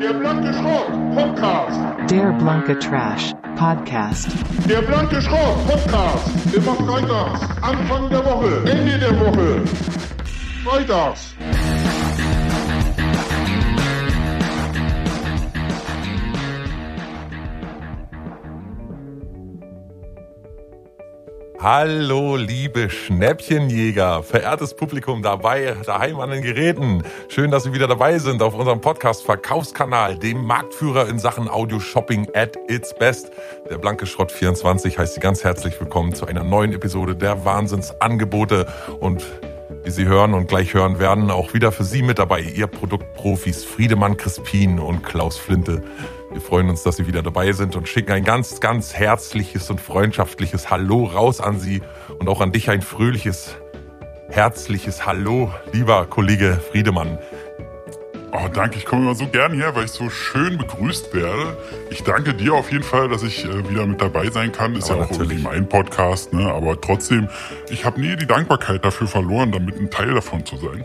Der blanke Schrott Podcast. Der blanke Trash Podcast. Der blanke Schrott Podcast. Immer freitags. Anfang der Woche. Ende der Woche. Freitags. Hallo, liebe Schnäppchenjäger, verehrtes Publikum dabei, daheim an den Geräten. Schön, dass Sie wieder dabei sind auf unserem Podcast Verkaufskanal, dem Marktführer in Sachen Audio-Shopping at its best. Der Blanke Schrott 24 heißt Sie ganz herzlich willkommen zu einer neuen Episode der Wahnsinnsangebote und wie Sie hören und gleich hören werden, auch wieder für Sie mit dabei, Ihr Produktprofis Friedemann Crispin und Klaus Flinte. Wir freuen uns, dass Sie wieder dabei sind und schicken ein ganz, ganz herzliches und freundschaftliches Hallo raus an Sie und auch an dich ein fröhliches, herzliches Hallo, lieber Kollege Friedemann. Oh, danke, ich komme immer so gern her, weil ich so schön begrüßt werde. Ich danke dir auf jeden Fall, dass ich äh, wieder mit dabei sein kann. Ist Aber ja auch natürlich. mein Podcast, ne? Aber trotzdem, ich habe nie die Dankbarkeit dafür verloren, damit ein Teil davon zu sein.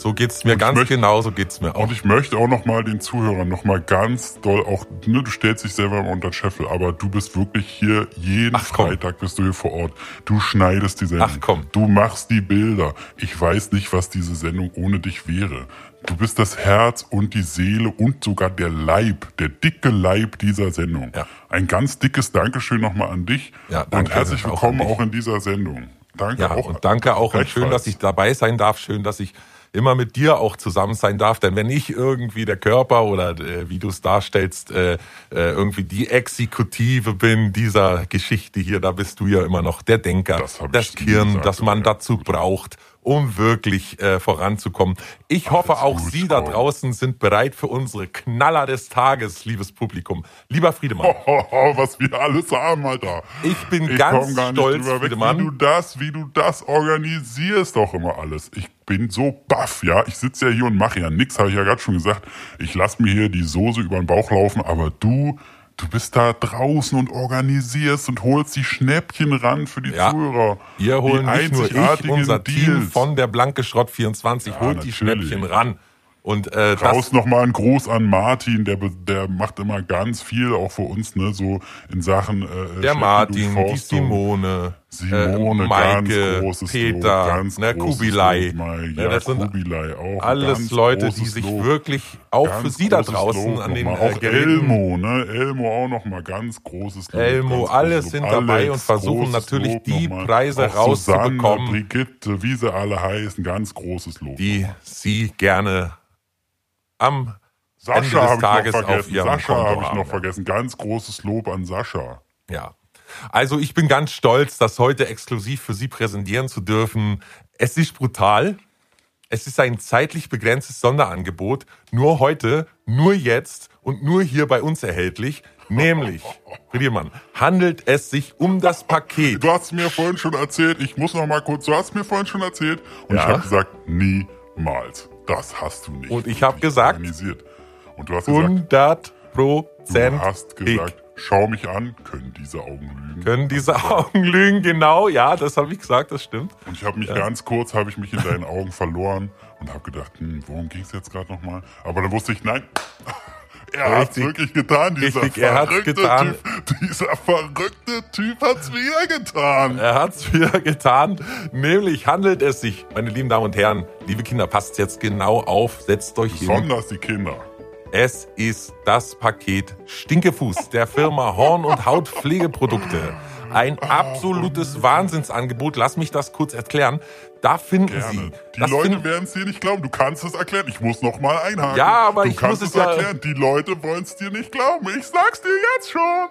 So geht's mir Und ganz möchte- genau, so geht's mir auch. Und ich möchte auch nochmal den Zuhörern nochmal ganz doll auch, ne, du stellst dich selber unter den Scheffel, aber du bist wirklich hier jeden Ach. Freitag bist du hier vor Ort. Du schneidest die Sendung. Ach, komm. Du machst die Bilder. Ich weiß nicht, was diese Sendung ohne dich wäre. Du bist das Herz und die Seele und sogar der Leib, der dicke Leib dieser Sendung. Ja. Ein ganz dickes Dankeschön nochmal an dich Ja, und danke herzlich auch willkommen an dich. auch in dieser Sendung. Danke Ja, auch. und danke auch und schön, dass ich dabei sein darf. Schön, dass ich immer mit dir auch zusammen sein darf. Denn wenn ich irgendwie der Körper oder äh, wie du es darstellst, äh, äh, irgendwie die Exekutive bin dieser Geschichte hier, da bist du ja immer noch der Denker, Das das Kirn, das man dazu braucht, um wirklich äh, voranzukommen. Ich hoffe, Alles auch gut, Sie da draußen sind bereit für unsere Knaller des Tages, liebes Publikum. Lieber Friedemann. Hohoho, was wir alles haben, Alter. Ich bin ich ganz stolz, drüber weg, Friedemann. wie du das, wie du das organisierst doch immer alles. Ich bin so baff, ja. Ich sitze ja hier und mache ja nix, habe ich ja gerade schon gesagt. Ich lass mir hier die Soße über den Bauch laufen, aber du, du bist da draußen und organisierst und holst die Schnäppchen ran für die Ja. Zuhörer. Wir holen die nicht nur ich, unser Team Deals. von der Blanke Schrott 24 Ja, holt die natürlich. Schnäppchen ran. Und äh, Raus nochmal ein Gruß an Martin, der, der macht immer ganz viel, auch für uns, ne, so in Sachen äh, der Schleppend Martin, die. Simone, Simone, äh, ganz Maike, großes Peter, Lob, ganz ne, Kubilai. Lob. Ne, Ja, das sind Kubilai auch. alles Leute, die sich Lob. wirklich auch für Sie da draußen Lob an den nochmal. äh, auch Geräten Elmo, ne? Elmo auch nochmal ganz großes Lob. Elmo, alle sind Lob. dabei und versuchen natürlich Lob die nochmal. Preise auch rauszubekommen. Susanne, Brigitte, wie sie alle heißen, ganz großes Lob. die Sie gerne am Ende Sascha des habe ich Tages auf. Ihrem Sascha habe ich noch vergessen. Ganz großes Lob an Sascha. Ja. Also ich bin ganz stolz, das heute exklusiv für Sie präsentieren zu dürfen. Es ist brutal. Es ist ein zeitlich begrenztes Sonderangebot. Nur heute, nur jetzt und nur hier bei uns erhältlich. Nämlich, Friedemann, handelt es sich um das Paket. Du hast mir vorhin schon erzählt, ich muss noch mal kurz, du hast mir vorhin schon erzählt und Ja. ich habe gesagt, niemals. Das hast du nicht. Und ich hab gesagt, organisiert. Und du hast gesagt, 100 du Prozent hast gesagt, schau mich an, können diese Augen lügen. können diese Augen lügen. Genau, ja, das habe ich gesagt, das stimmt. Und ich habe mich ganz kurz, habe ich mich in deinen Augen verloren und habe gedacht, hm, worum ging es jetzt gerade nochmal? Aber dann wusste ich, nein, er hat Richtig. wirklich getan, dieser Richtig, er verrückte getan. Typ. Dieser verrückte Typ hat's wieder getan. Er hat's wieder getan. Nämlich handelt es sich, meine lieben Damen und Herren, liebe Kinder, passt jetzt genau auf, setzt euch hin. Besonders die Kinder. Es ist das Paket Stinkefuß der Firma Horn und Haut Pflegeprodukte. Ein absolutes Wahnsinnsangebot. Lass mich das kurz erklären. Da finden Sie. Gerne. Die das Leute werden es dir nicht glauben. Du kannst es erklären. Ich muss noch mal einhaken. Ja, aber du ich kannst muss es ja- erklären. Die Leute wollen es dir nicht glauben. Ich sag's dir jetzt schon.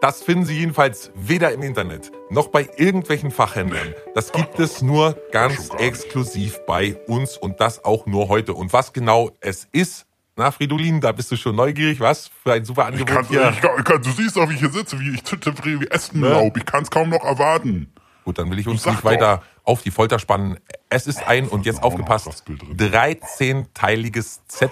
Das finden Sie jedenfalls weder im Internet noch bei irgendwelchen Fachhändlern. Das gibt es nur ganz exklusiv bei uns und das auch nur heute. Und was genau es ist, na Fridolin, da bist du schon neugierig, was für ein super Ich Angebot kann, hier. ich kann, kann, du siehst doch, wie ich hier sitze, wie ich tippe wie Essenlaub. Ich kann es kaum noch erwarten. Gut, dann will ich uns nicht weiter doch. auf die Folter spannen. Es ist ein, und jetzt aufgepasst, das Bild drin. 13-teiliges Set.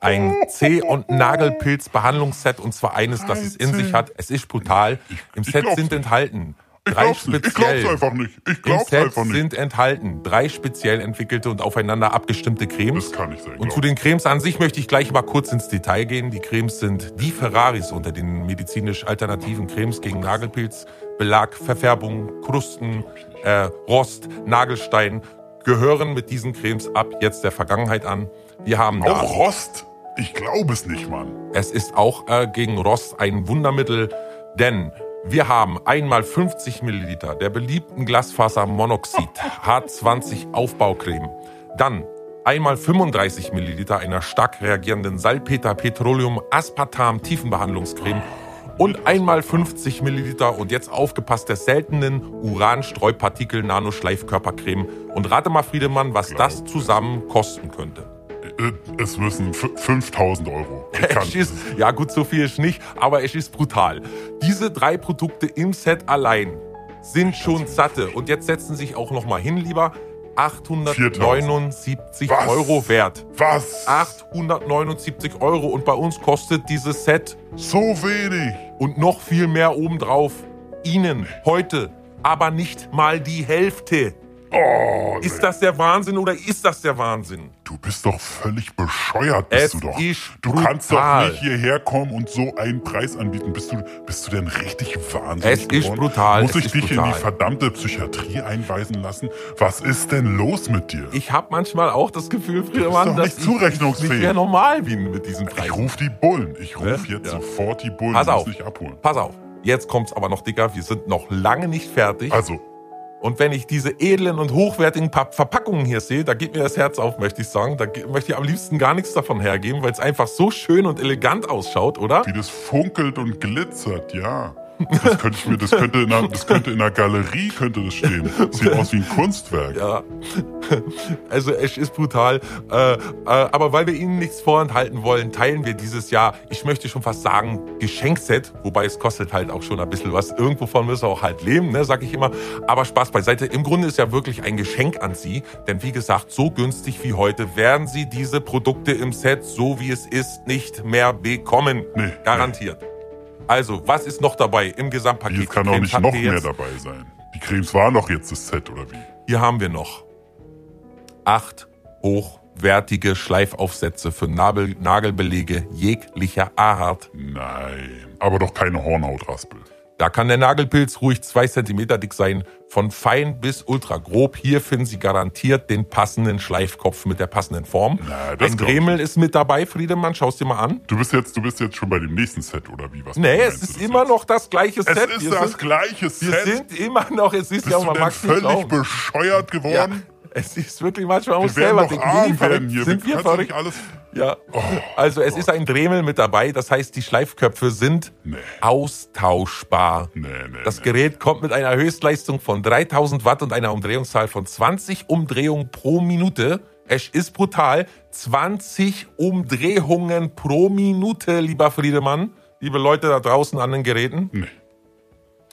Ein Zeh- und Nagelpilz-Behandlungsset und zwar eines, das es in sich hat. Es ist brutal. Im ich Set sind enthalten Ich Drei. Ich glaub's speziell. einfach nicht. Ich glaub's einfach nicht. sind enthalten drei speziell entwickelte und aufeinander abgestimmte Cremes. Das kann nicht sein. Und glaub zu den Cremes an sich möchte ich gleich mal kurz ins Detail gehen. Die Cremes sind die Ferraris unter den medizinisch alternativen Cremes gegen Nagelpilz, Belag, Verfärbung, Krusten, äh, Rost, Nagelstein gehören mit diesen Cremes ab jetzt der Vergangenheit an. Wir haben da Auch Rost? Ich glaube es nicht, Mann. es ist auch äh, gegen Rost ein Wundermittel, denn wir haben einmal 50 Milliliter der beliebten Glasfasermonoxid H20 Aufbaucreme, dann einmal 35 Milliliter einer stark reagierenden Salpeter Petroleum Aspartam Tiefenbehandlungscreme und einmal 50 Milliliter und jetzt aufgepasst der seltenen Uranstreupartikel Nanoschleifkörpercreme. Und rate mal, Friedemann, was das zusammen kosten könnte. Äh, Es müssen f- 5000 Euro. Ist, ja gut, so viel ist nicht, aber es ist brutal. Diese drei Produkte im Set allein sind schon satte. Und jetzt setzen sich auch noch mal hin, lieber. 879 Was? Euro wert. Was? 879 Euro. Und bei uns kostet dieses Set So wenig. und noch viel mehr obendrauf Ihnen heute aber nicht mal die Hälfte. Oh, Ist das der Wahnsinn oder ist das der Wahnsinn? du bist doch völlig bescheuert, bist Es du doch. ist du kannst doch nicht hierher kommen und so einen Preis anbieten. Bist du, bist du denn richtig wahnsinnig Es ist geworden? brutal, Muss ich ist dich in brutal. die verdammte Psychiatrie einweisen lassen? Was ist denn los mit dir? Ich habe manchmal auch das Gefühl, Friedemann, doch dass nicht ich zurechnungsfähig. nicht mehr normal bin mit diesen Ich Preisen. ruf die Bullen. Ich ruf Ne? jetzt Ja. sofort die Bullen. Pass auf. müssen dich abholen. Pass auf, jetzt kommt's aber noch dicker. Wir sind noch lange nicht fertig. Also, Und wenn ich diese edlen und hochwertigen Pa- Verpackungen hier sehe, da geht mir das Herz auf, möchte ich sagen. Da möchte ich am liebsten gar nichts davon hergeben, weil es einfach so schön und elegant ausschaut, oder? wie das funkelt und glitzert, ja. Das könnte, ich mir, das könnte, in einer, das könnte in einer Galerie könnte das stehen. Sieht aus wie ein Kunstwerk. Ja, also es ist brutal. Äh, äh, aber weil wir Ihnen nichts vorenthalten wollen, teilen wir dieses Jahr, ich möchte schon fast sagen, Geschenkset, wobei es kostet halt auch schon ein bisschen was. Irgendwovon müssen wir auch halt leben, ne, sag ich immer. Aber Spaß beiseite. Im Grunde ist ja wirklich ein Geschenk an Sie, denn wie gesagt, so günstig wie heute werden Sie diese Produkte im Set, so wie es ist, nicht mehr bekommen. Nee, Garantiert. Also, was ist noch dabei im Gesamtpaket? Hier kann Die doch Cremes nicht noch mehr dabei sein. Die Cremes waren doch jetzt das Set, oder wie? Hier haben wir noch acht hochwertige Schleifaufsätze für Nabel Nagelbelege jeglicher Art. Nein. Aber doch keine Hornhautraspel. Da kann der Nagelpilz ruhig zwei Zentimeter dick sein, von fein bis ultra grob. Hier finden Sie garantiert den passenden Schleifkopf mit der passenden Form. Na, das Ein Dremel ist mit dabei, Friedemann, schau's dir mal an. Du bist jetzt, du bist jetzt schon bei dem nächsten Set, oder wie? Was Nee, es ist immer jetzt? noch das gleiche Es Set. ist wir das sind, gleiche wir Set. sind immer noch, es ist bist ja, denn mag's nicht völlig bescheuert Ja, geworden? es ist wirklich manchmal, man muss Wir werden selber denken, arm werden hier. Sind wir du verrückt? nicht alles... Ja. also es ist ein Dremel mit dabei, das heißt, die Schleifköpfe sind Nee. austauschbar. Nee, nee, Das. Gerät kommt mit einer Höchstleistung von 3000 Watt und einer Umdrehungszahl von 20 Umdrehungen pro Minute. Es ist brutal. 20 Umdrehungen pro Minute, lieber Friedemann. Liebe Leute da draußen an den Geräten. Nee.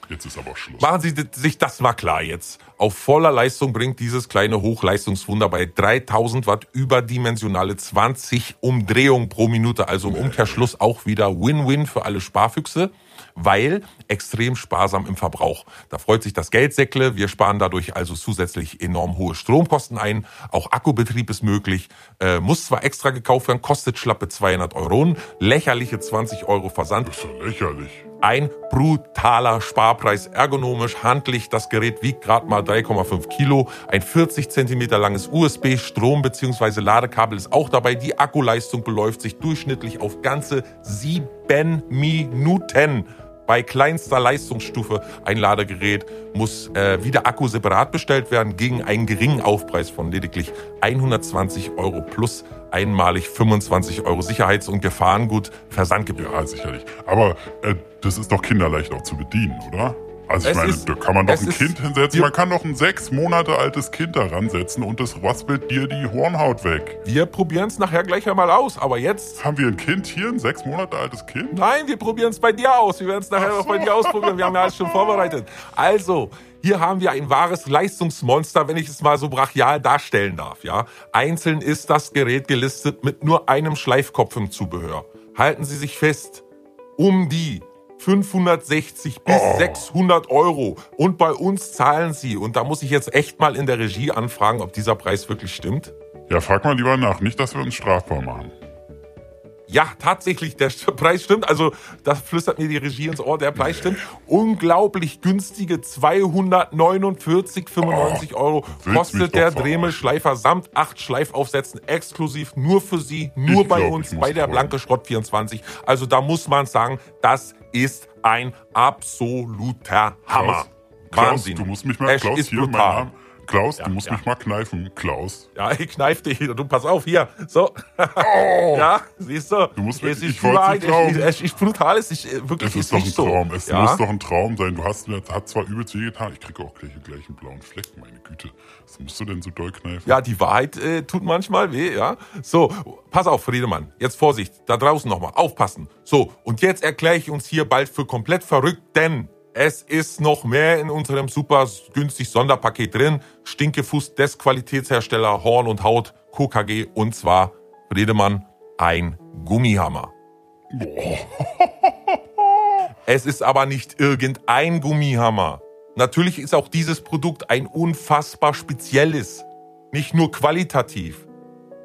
Jetzt ist aber Schluss. Machen Sie sich das mal klar jetzt. Auf voller Leistung bringt dieses kleine Hochleistungswunder bei 3000 Watt überdimensionale 20 Umdrehungen pro Minute. Also im Umkehrschluss auch wieder Win-Win für alle Sparfüchse, weil extrem sparsam im Verbrauch. Da freut sich das Geldsäckle. Wir sparen dadurch also zusätzlich enorm hohe Stromkosten ein. Auch Akkubetrieb ist möglich. Äh, muss zwar extra gekauft werden, kostet schlappe 200 Euro. Lächerliche 20 Euro Versand. Das ist doch lächerlich. Ein brutaler Sparpreis, ergonomisch, handlich. Das Gerät wiegt gerade mal 3,5 Kilo. Ein 40 Zentimeter langes USB-Strom- bzw. Ladekabel ist auch dabei. Die Akkuleistung beläuft sich durchschnittlich auf ganze sieben Minuten. Bei kleinster Leistungsstufe ein Ladegerät muss äh, wieder Akku separat bestellt werden gegen einen geringen Aufpreis von lediglich 120 Euro plus einmalig 25 Euro Sicherheits- und Gefahrengut Versandgebühr. Ja, sicherlich. Aber äh, das ist doch kinderleicht auch zu bedienen, oder? Also ich Es meine, ist- da kann man doch ein Kind hinsetzen. Man kann doch ein sechs Monate altes Kind da ransetzen und das raspelt dir die Hornhaut weg. Wir probieren es nachher gleich einmal aus, aber jetzt. Haben wir ein Kind hier, ein sechs Monate altes Kind? Noch wir probieren es bei dir aus. Wir werden es nachher Ach noch bei so. dir ausprobieren. Wir haben ja alles schon vorbereitet. Also, hier haben wir ein wahres Leistungsmonster, wenn ich es mal so brachial darstellen darf. Ja, Einzeln ist das Gerät gelistet mit nur einem Schleifkopf im Zubehör. Halten Sie sich fest. Um die 560 bis Oh. 600 Euro. Und bei uns zahlen sie, und da muss ich jetzt echt mal in der Regie anfragen, ob dieser Preis wirklich stimmt. Ja, frag mal lieber nach, nicht, dass wir uns strafbar machen. Ja, tatsächlich, der Preis stimmt. Also, das flüstert mir die Regie ins Ohr, der Preis stimmt. Unglaublich günstige 249,95 Euro kostet der. Dremel-Schleifer samt acht Schleifaufsätzen exklusiv nur für Sie, nur Ich bei glaub, uns, bei der heulen. Blanke Schrott 24. Also, da muss man sagen, das ist ein absoluter Hammer. Klaus, Wahnsinn. du musst mich mal, Es Klaus, ist hier mein brutal. Name. Klaus, Ja, du musst ja. mich mal kneifen. Klaus. Ja, ich kneif dich. Du pass auf, hier. So. Ja, siehst du. Oh. Du musst mir- es ich glauben. Es es ist brutal. Es ist äh, wirklich Es ist doch ein nicht so. Traum. Es ja? muss doch ein Traum sein. Du hast mir, hat zwar übelst weh getan, ich kriege auch gleich, gleich einen blauen Fleck, meine Güte. Was musst du denn so doll kneifen? Ja, die Wahrheit äh, tut manchmal weh, ja. So, pass auf, Friedemann. Jetzt Vorsicht, da draußen nochmal, aufpassen. So, und jetzt erkläre ich uns hier bald für komplett verrückt, denn es ist noch mehr in unserem super günstig Sonderpaket drin. Stinkefuß des Qualitätshersteller Horn und Haut KKG und zwar, Friedemann, ein Gummihammer. Es ist aber nicht irgendein Gummihammer. Natürlich ist auch dieses Produkt ein unfassbar spezielles. Nicht nur qualitativ.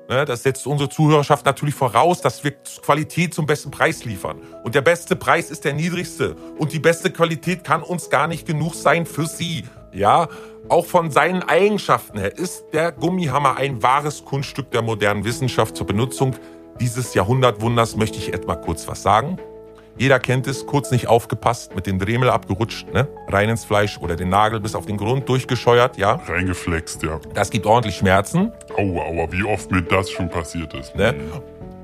Ne, Das setzt unsere Zuhörerschaft natürlich voraus, dass wir Qualität zum besten Preis liefern. Und der beste Preis ist der niedrigste. Und die beste Qualität kann uns gar nicht genug sein für Sie. Ja, auch von seinen Eigenschaften her ist der Gummihammer ein wahres Kunststück der modernen Wissenschaft zur Benutzung dieses Jahrhundertwunders. Möchte ich etwa kurz was sagen? Jeder kennt es, kurz nicht aufgepasst, mit dem Dremel abgerutscht, ne? rein ins Fleisch oder den Nagel bis auf den Grund durchgescheuert, ja. Reingeflext, ja. Das gibt ordentlich Schmerzen. Aua, aua, wie oft mir das schon passiert ist. Ne?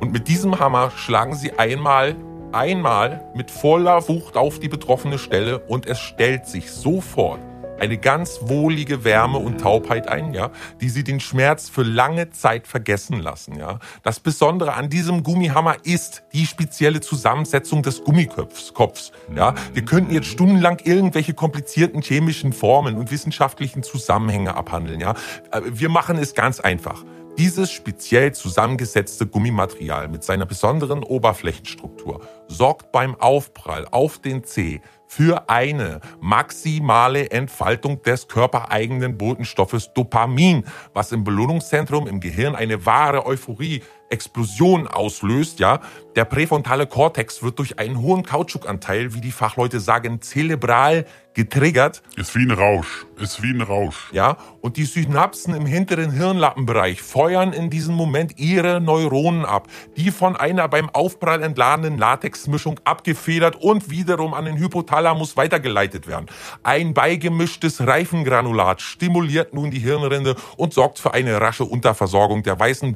Und mit diesem Hammer schlagen sie einmal, einmal mit voller Wucht auf die betroffene Stelle und es stellt sich sofort eine ganz wohlige Wärme und Taubheit ein, ja, die sie den Schmerz für lange Zeit vergessen lassen, ja. Das Besondere an diesem Gummihammer ist die spezielle Zusammensetzung des Gummikopfs, Kopfs, ja. Wir könnten jetzt stundenlang irgendwelche komplizierten chemischen Formeln und wissenschaftlichen Zusammenhänge abhandeln, ja. Äh, Wir machen es ganz einfach. Dieses speziell zusammengesetzte Gummimaterial mit seiner besonderen Oberflächenstruktur sorgt beim Aufprall auf den Zeh für eine maximale Entfaltung des körpereigenen Botenstoffes Dopamin, was im Belohnungszentrum im Gehirn eine wahre Euphorie Explosion auslöst, ja. Der präfrontale Kortex wird durch einen hohen Kautschukanteil, wie die Fachleute sagen, zelebral getriggert Ist wie ein Rausch. Ist wie ein Rausch. ja, und die Synapsen im hinteren Hirnlappenbereich feuern in diesem Moment ihre Neuronen ab, die von einer beim Aufprall entladenen Latexmischung abgefedert und wiederum an den Hypothalamus weitergeleitet werden. Ein beigemischtes Reifengranulat stimuliert nun die Hirnrinde und sorgt für eine rasche Unterversorgung der weißen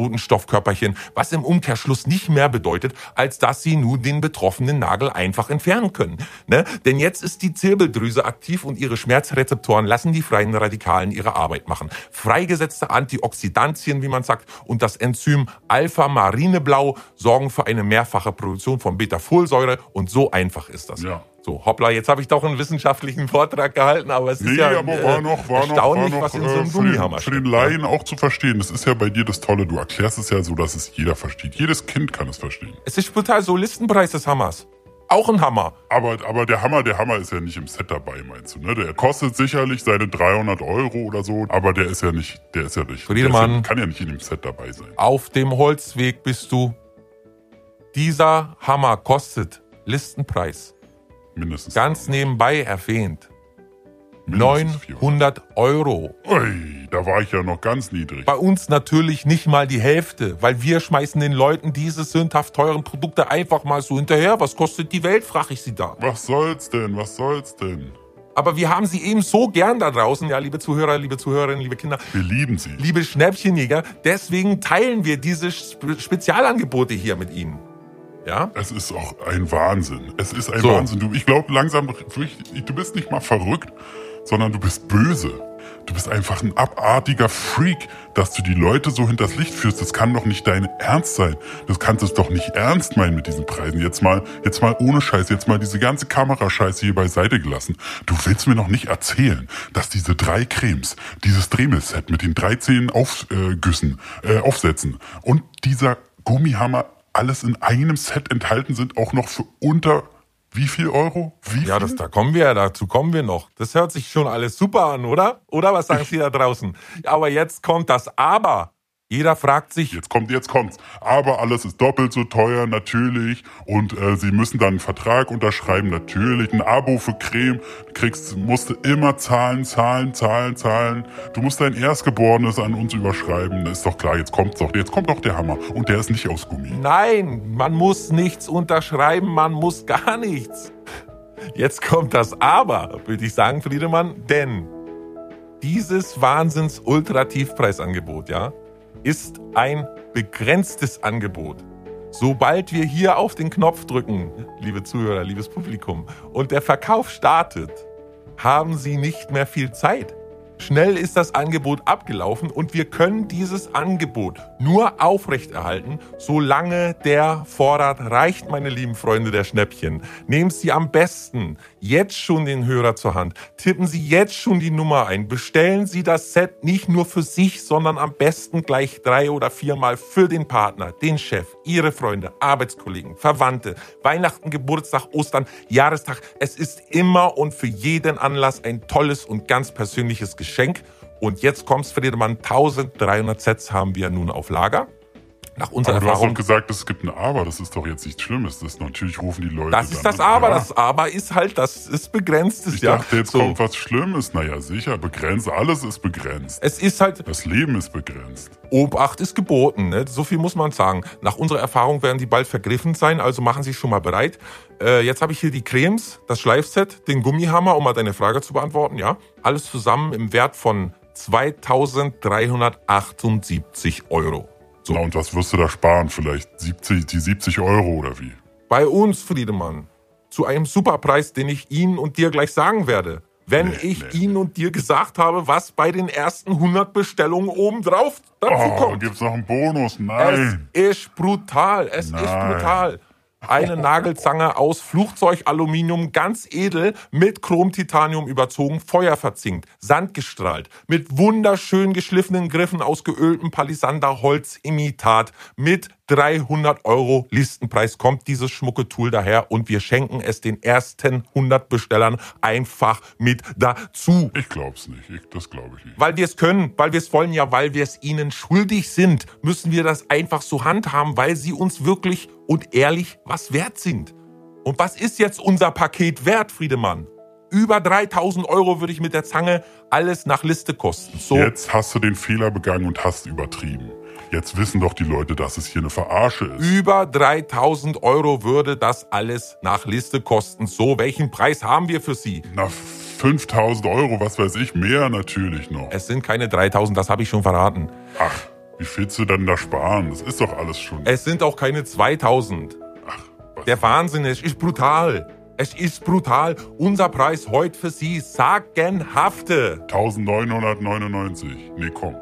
Beta-Carotin-Botenstoffkörperchen, was im Umkehrschluss nicht mehr bedeutet, als dass sie nun den betroffenen Nagel einfach entfernen können. Ne? Denn jetzt ist die Zirbeldrüse aktiv und ihre Schmerzrezeptoren lassen die freien Radikalen ihre Arbeit machen. Freigesetzte Antioxidantien, wie man sagt, und das Enzym Alpha-Marineblau sorgen für eine mehrfache Produktion von Beta-Folsäure und so einfach ist das. Ja. So, hoppla, jetzt habe ich doch einen wissenschaftlichen Vortrag gehalten, aber es ist Nee, ja aber äh, war noch, war noch, war erstaunlich, noch was in so äh, einem für, Gummihammer den, für den. Laien auch zu verstehen. Das ist ja bei dir das Tolle. Du erklärst es ja so, dass es jeder versteht. Jedes Kind kann es verstehen. Es ist total so Listenpreis des Hammers. Auch ein Hammer. Aber, aber der Hammer, der Hammer ist ja nicht im Set dabei, meinst du, ne? Der kostet sicherlich seine 300 Euro oder so, aber der ist ja nicht, der ist ja nicht, ist Friedemann. ja, kann ja nicht in dem Set dabei sein. Auf dem Holzweg bist du. Dieser Hammer kostet Listenpreis. Mindestens. Ganz nebenbei erwähnt. mindestens 400. 900 Euro. Ui, da war ich ja noch ganz niedrig. Bei uns natürlich nicht mal die Hälfte, weil wir schmeißen den Leuten diese sündhaft teuren Produkte einfach mal so hinterher. Was kostet die Welt, frage ich sie da. Was soll's denn? Was soll's denn? Aber wir haben sie eben so gern da draußen, ja, liebe Zuhörer, liebe Zuhörerinnen, liebe Kinder, Wir lieben sie. liebe Schnäppchenjäger. Deswegen teilen wir diese Spe Spezialangebote hier mit Ihnen. Ja? Es ist auch ein Wahnsinn. Es ist ein So. Wahnsinn. Du, ich glaube langsam, du bist nicht mal verrückt, sondern du bist böse. Du bist einfach ein abartiger Freak, dass du die Leute so hinters Licht führst. Das kann doch nicht dein Ernst sein. Das kannst du es doch nicht ernst meinen mit diesen Preisen. Jetzt mal, jetzt mal ohne Scheiß, jetzt mal diese ganze Kamerascheiße hier beiseite gelassen. Du willst mir noch nicht erzählen, dass diese drei Cremes, dieses Dremel-Set mit den 13 Aufgüssen, äh, Aufsätzen und dieser Gummihammer alles in einem Set enthalten sind, auch noch für unter Wie viel Euro? Wie Ja, viel? das, da kommen wir, dazu kommen wir noch. Das hört sich schon alles super an, oder? Oder was sagen Sie da draußen? Aber jetzt kommt das Aber. Jeder fragt sich, Jetzt kommt, jetzt kommt's. Aber alles ist doppelt so teuer, natürlich. Und äh, sie müssen dann einen Vertrag unterschreiben, natürlich. Ein Abo für Creme. Du kriegst, musst du immer zahlen, zahlen, zahlen, zahlen. Du musst dein Erstgeborenes an uns überschreiben. Ist doch klar, jetzt kommt's doch. Jetzt kommt doch der Hammer. Und der ist nicht aus Gummi. nein, man muss nichts unterschreiben, man muss gar nichts. Jetzt kommt das Aber, würde ich sagen, Friedemann, denn dieses Wahnsinns-Ultra-Tiefpreisangebot, ja, ist ein begrenztes Angebot. Sobald wir hier auf den Knopf drücken, liebe Zuhörer, liebes Publikum, und der Verkauf startet, haben Sie nicht mehr viel Zeit. Schnell ist das Angebot abgelaufen und wir können dieses Angebot nur aufrechterhalten, solange der Vorrat reicht, meine lieben Freunde der Schnäppchen. Nehmen Sie am besten jetzt schon den Hörer zur Hand. Tippen Sie jetzt schon die Nummer ein. Bestellen Sie das Set nicht nur für sich, sondern am besten gleich drei oder viermal für den Partner, den Chef, Ihre Freunde, Arbeitskollegen, Verwandte, Weihnachten, Geburtstag, Ostern, Jahrestag. Es ist immer und für jeden Anlass ein tolles und ganz persönliches Geschenk. Und jetzt kommt's, Friedemann, 1300 Sets haben wir nun auf Lager. Nach unserer Aber du hast Erfahrung. doch gesagt, es gibt ein Aber. Das ist doch jetzt nichts Schlimmes. Das ist, natürlich rufen die Leute Das ist das an. Aber. Ja. Das Aber ist halt, das ist begrenztes, Ich ja. dachte, jetzt So. kommt was Schlimmes. Naja, sicher, begrenzt. Alles ist begrenzt. Es ist halt, Das Leben ist begrenzt. Obacht ist geboten, ne? so viel muss man sagen. Nach unserer Erfahrung werden die bald vergriffen sein, also machen Sie sich schon mal bereit. Äh, jetzt habe ich hier die Cremes, das Schleifset, den Gummihammer, um mal deine Frage zu beantworten. Ja, alles zusammen im Wert von 2.378 Euro. So. Na, und was wirst du da sparen? Vielleicht 70, die 70 Euro oder wie? Bei uns, Friedemann, zu einem Superpreis, den ich Ihnen und dir gleich sagen werde. Wenn Nee, ich nee. Ihnen und dir gesagt habe, was bei den ersten 100 Bestellungen obendrauf dazu Oh, kommt. gibt's noch einen Bonus? Es Nein. ist brutal. Es ist Nein. brutal. Eine Nagelzange aus Flugzeugaluminium, ganz edel, mit Chrom-Titanium überzogen, Feuer verzinkt, sandgestrahlt, mit wunderschön geschliffenen Griffen aus geöltem Palisander-Holz-Imitat, mit 300 Euro Listenpreis kommt dieses schmucke Tool daher und wir schenken es den ersten 100 Bestellern einfach mit dazu. Ich glaub's nicht. Ich, das glaube ich nicht. Weil wir es können, weil wir es wollen, ja, weil wir es ihnen schuldig sind, müssen wir das einfach so handhaben, weil sie uns wirklich und ehrlich was wert sind. Und was ist jetzt unser Paket wert, Friedemann? Über 3000 Euro würde ich mit der Zange alles nach Liste kosten. So, Jetzt hast du den Fehler begangen und hast übertrieben. Jetzt wissen doch die Leute, dass es hier eine Verarsche ist. über 3000 Euro würde das alles nach Liste kosten. So, welchen Preis haben wir für Sie? Na, 5000 Euro, was weiß ich, mehr natürlich noch. Es sind keine 3000, das habe ich schon verraten. Ach, wie viel willst du denn da sparen? Das ist doch alles schon. Es sind auch keine 2000. Ach, was? Der Wahnsinn, es ist brutal. Es ist brutal. Unser Preis heute für Sie sagenhafte 1999. Nee, komm.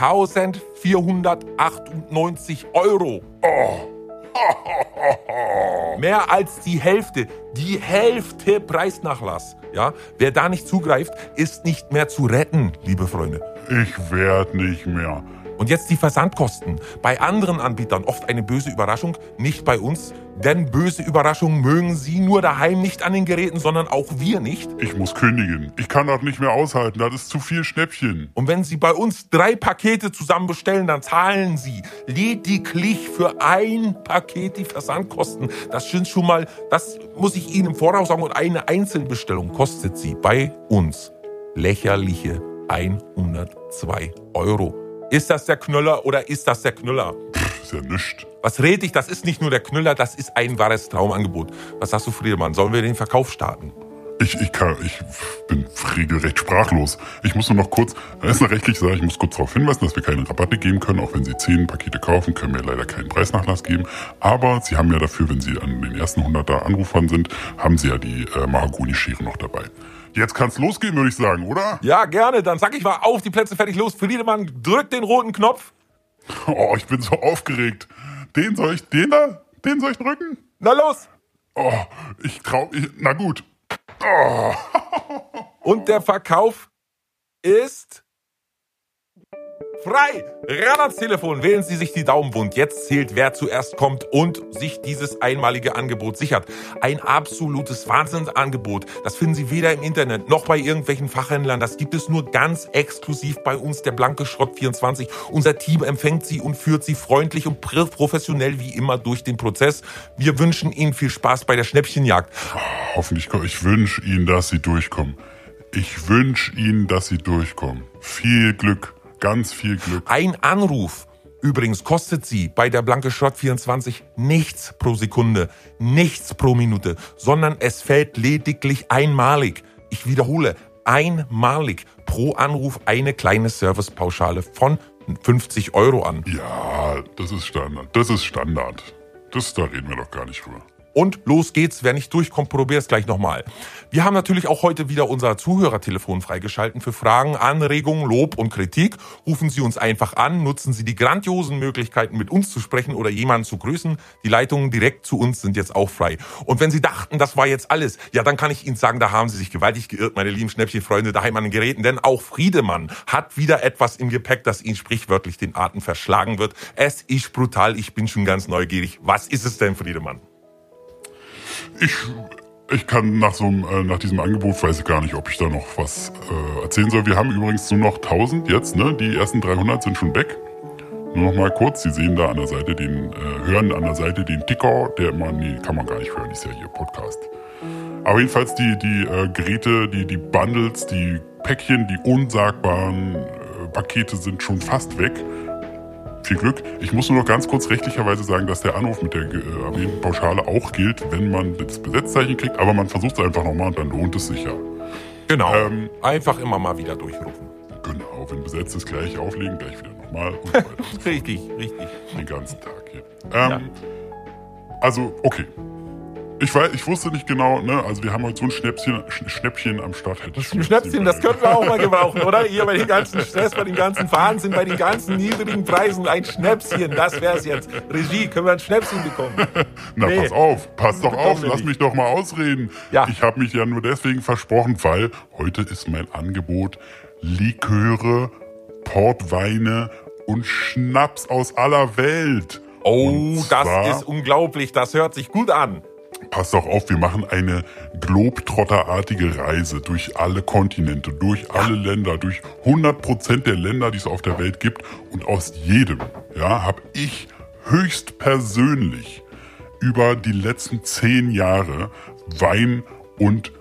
1498 Euro. Mehr als die Hälfte. Die Hälfte Preisnachlass. Ja, wer da nicht zugreift, ist nicht mehr zu retten, liebe Freunde. Ich werd nicht mehr. Und jetzt die Versandkosten. Bei anderen Anbietern oft eine böse Überraschung, nicht bei uns. Denn böse Überraschungen mögen Sie nur daheim nicht an den Geräten, sondern auch wir nicht. Ich muss kündigen. Ich kann das nicht mehr aushalten. Das ist zu viel Schnäppchen. Und wenn Sie bei uns drei Pakete zusammen bestellen, dann zahlen Sie lediglich für ein Paket die Versandkosten. Das sind schon mal, das muss ich Ihnen im Voraus sagen. Und eine Einzelbestellung kostet Sie bei uns lächerliche 102 Euro. Ist das der Knüller oder ist das der Knüller? Pff, ist ja nichts. Was red ich? Das ist nicht nur der Knüller, das ist ein wahres Traumangebot. Was sagst du, Friedemann? Sollen wir den Verkauf starten? Ich, ich, kann, ich bin regelrecht sprachlos. Ich muss nur noch kurz, das ist eine rechtliche Sache, ich muss kurz darauf hinweisen, dass wir keine Rabatte geben können. Auch wenn Sie 10 Pakete kaufen, können wir leider keinen Preisnachlass geben. Aber Sie haben ja dafür, wenn Sie an den ersten 100er Anrufern sind, haben Sie ja die äh, Mahagoni-Schere noch dabei. Jetzt kann's losgehen, würde ich sagen, oder? Ja, gerne. Dann sag ich mal auf die Plätze fertig los. Friedemann, drück den roten Knopf. Oh, ich bin so aufgeregt. Den soll ich, den da? Den soll ich drücken? Na los. Oh, ich trau, ich, na gut. Und der Verkauf ist Frei! Ran ans Telefon, wählen Sie sich die Daumen wund. Jetzt zählt, wer zuerst kommt und sich dieses einmalige Angebot sichert. Ein absolutes Wahnsinnsangebot. Das finden Sie weder im Internet noch bei irgendwelchen Fachhändlern. Das gibt es nur ganz exklusiv bei uns, der Blanke Schrott 24. Unser Team empfängt Sie und führt Sie freundlich und professionell wie immer durch den Prozess. Wir wünschen Ihnen viel Spaß bei der Schnäppchenjagd. Hoffentlich, ich wünsche Ihnen, dass Sie durchkommen. Ich wünsche Ihnen, dass Sie durchkommen. Viel Glück, ganz viel Glück. Ein Anruf übrigens kostet Sie bei der Blanke Schrott 24 nichts pro Sekunde, nichts pro Minute, sondern es fällt lediglich einmalig. Ich wiederhole, einmalig pro Anruf eine kleine Servicepauschale von 50 Euro an. Ja, das ist Standard. Das ist Standard. Das, da reden wir doch gar nicht drüber. Und los geht's. Wer nicht durchkommt, probier's gleich nochmal. Wir haben natürlich auch heute wieder unser Zuhörertelefon freigeschalten für Fragen, Anregungen, Lob und Kritik. Rufen Sie uns einfach an, nutzen Sie die grandiosen Möglichkeiten, mit uns zu sprechen oder jemanden zu grüßen. Die Leitungen direkt zu uns sind jetzt auch frei. Und wenn Sie dachten, das war jetzt alles, ja, dann kann ich Ihnen sagen, da haben Sie sich gewaltig geirrt, meine lieben Schnäppchenfreunde daheim an den Geräten. Denn auch Friedemann hat wieder etwas im Gepäck, das Ihnen sprichwörtlich den Atem verschlagen wird. Es ist brutal, ich bin schon ganz neugierig. Was ist es denn, Friedemann? Ich, ich kann nach so äh, nach diesem Angebot weiß ich gar nicht, ob ich da noch was äh, erzählen soll. Wir haben übrigens nur noch 1000 jetzt, ne? Die ersten 300 sind schon weg. Nur noch mal kurz, Sie sehen da an der Seite den, äh, hören an der Seite den Ticker, der immer, nee, kann man gar nicht hören, ist ja hier Podcast. Aber jedenfalls die, die äh, Geräte, die, die Bundles, die Päckchen, die unsagbaren äh, Pakete sind schon fast weg. Viel Glück. Ich muss nur noch ganz kurz rechtlicherweise sagen, dass der Anruf mit der äh, erwähnten Pauschale auch gilt, wenn man das Besetzzeichen kriegt, aber man versucht es einfach nochmal und dann lohnt es sich ja. Genau. Ähm, einfach immer mal wieder durchrufen. Genau, wenn besetzt ist, gleich auflegen, gleich wieder nochmal Richtig, richtig. Den ganzen Tag hier. Ähm, Also, okay. Ich, weiß, ich wusste nicht genau, ne? Also wir haben heute so ein Schnäppchen, Sch- Schnäppchen am Start. Hätte ich Ein Schnäpschen, das könnten wir auch mal gebrauchen, oder? Hier bei den ganzen Stress, bei den ganzen Wahnsinn, bei den ganzen niedrigen Preisen. Ein Schnäpschen, das wär's jetzt. Regie, können wir ein Schnäpschen bekommen? Na, Nee. pass auf, pass doch auf, lass mich doch mal ausreden. Ja. Ich habe mich ja nur deswegen versprochen, weil heute ist mein Angebot Liköre, Portweine und Schnaps aus aller Welt. Oh, das ist unglaublich. Das hört sich gut an. Pass doch auf, wir machen eine Globetrotterartige Reise durch alle Kontinente, durch alle Länder, durch 100% der Länder, die es auf der Welt gibt. Und aus jedem, ja, habe ich höchstpersönlich über die letzten zehn Jahre Wein und,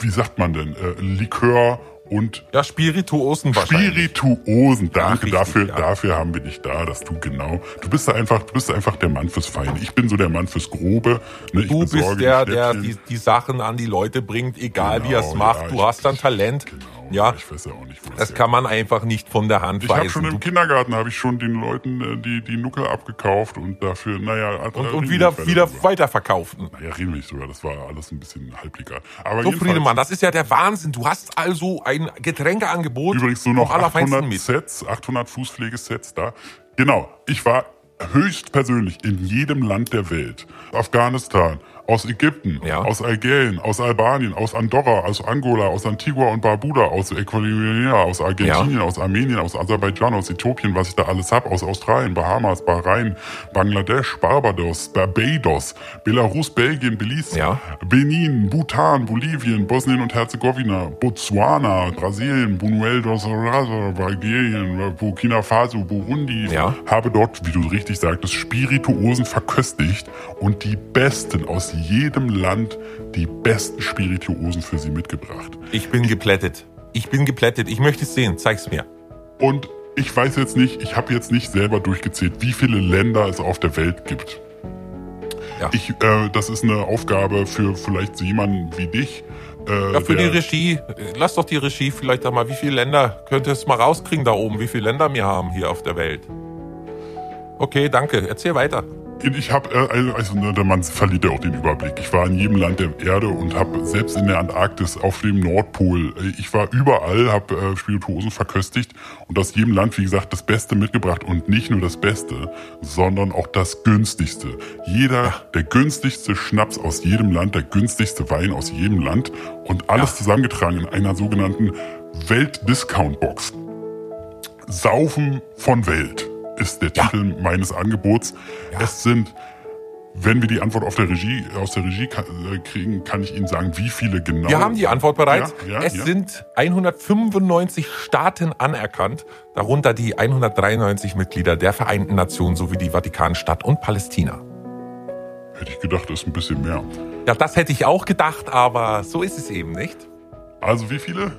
wie sagt man denn, äh, Likör und Ja, Spirituosen wahrscheinlich. Spirituosen, danke richtig, dafür, ja. dafür haben wir dich da, dass du genau, du bist da einfach, du bist einfach der Mann fürs Feine. Ich bin so der Mann fürs Grobe. Ne? Ich Du bist der, die der die, die Sachen an die Leute bringt, egal wie er es Genau, macht. ja, du ich- hast dann Talent. Genau, Ja, ich weiß ja auch nicht, wo das kann man einfach nicht von der Hand Ich habe schon weisen. im Kindergarten habe ich schon den Leuten äh, die die Nuckel abgekauft und dafür, naja, äh, Und, reden und wieder, wieder drüber. weiterverkaufen. Naja, reden wir nicht drüber, das war alles ein bisschen halblegal. Aber So, Friedemann, das ist ja der Wahnsinn. Du hast also ein Getränkeangebot. Übrigens nur noch vom Allerfeinsten 800 mit. Sets, 800 Fußpflegesets da. Genau, ich war höchstpersönlich in jedem Land der Welt. Afghanistan, aus Ägypten, Ja. aus Algerien, aus Albanien, aus Andorra, aus Angola, aus Antigua und Barbuda, aus Ecuador, aus Argentinien, aus Armenien, aus Aserbaidschan, aus Äthiopien, was ich da alles hab, aus Australien, Bahamas, Bahrain, Bangladesch, Barbados, Barbados, Belarus, Belgien, Belize, Ja. Benin, Bhutan, Bolivien, Bosnien und Herzegowina, Botswana, Brasilien, Buñuel dos Aires, Bulgarien, Burkina Faso, Burundi. Ja. Habe dort, wie du richtig sagtest, Spirituosen verköstigt und die besten aus jedem Land, die besten Spirituosen für sie mitgebracht. Ich bin geplättet. Ich bin geplättet. Ich möchte es sehen. Zeig's mir. Und ich weiß jetzt nicht, ich habe jetzt nicht selber durchgezählt, wie viele Länder es auf der Welt gibt. Ja. Ich, äh, das ist eine Aufgabe für vielleicht so jemanden wie dich. Äh, Ja, für die Regie, lass doch die Regie vielleicht einmal, wie viele Länder, könnt ihr es mal rauskriegen da oben, wie viele Länder wir haben hier auf der Welt. Okay, danke. Erzähl weiter. Ich habe, äh, also ne, der Mann verliert ja auch den Überblick. Ich war in jedem Land der Erde und habe selbst in der Antarktis, auf dem Nordpol, äh, ich war überall, habe äh, Spirituosen verköstigt und aus jedem Land, wie gesagt, das Beste mitgebracht und nicht nur das Beste, sondern auch das günstigste. Jeder, der günstigste Schnaps aus jedem Land, der günstigste Wein aus jedem Land und alles zusammengetragen in einer sogenannten Welt-Discount-Box. Saufen von Welt ist der Ja. Titel meines Angebots. Ja. Es sind, wenn wir die Antwort auf der Regie, aus der Regie äh, kriegen, kann ich Ihnen sagen, wie viele genau. Wir haben die Antwort bereits. Ja, ja, es ja. sind 195 Staaten anerkannt, darunter die 193 Mitglieder der Vereinten Nationen sowie die Vatikanstadt und Palästina. Hätte ich gedacht, ist ein bisschen mehr. Ja, das hätte ich auch gedacht, aber so ist es eben nicht. Also wie viele?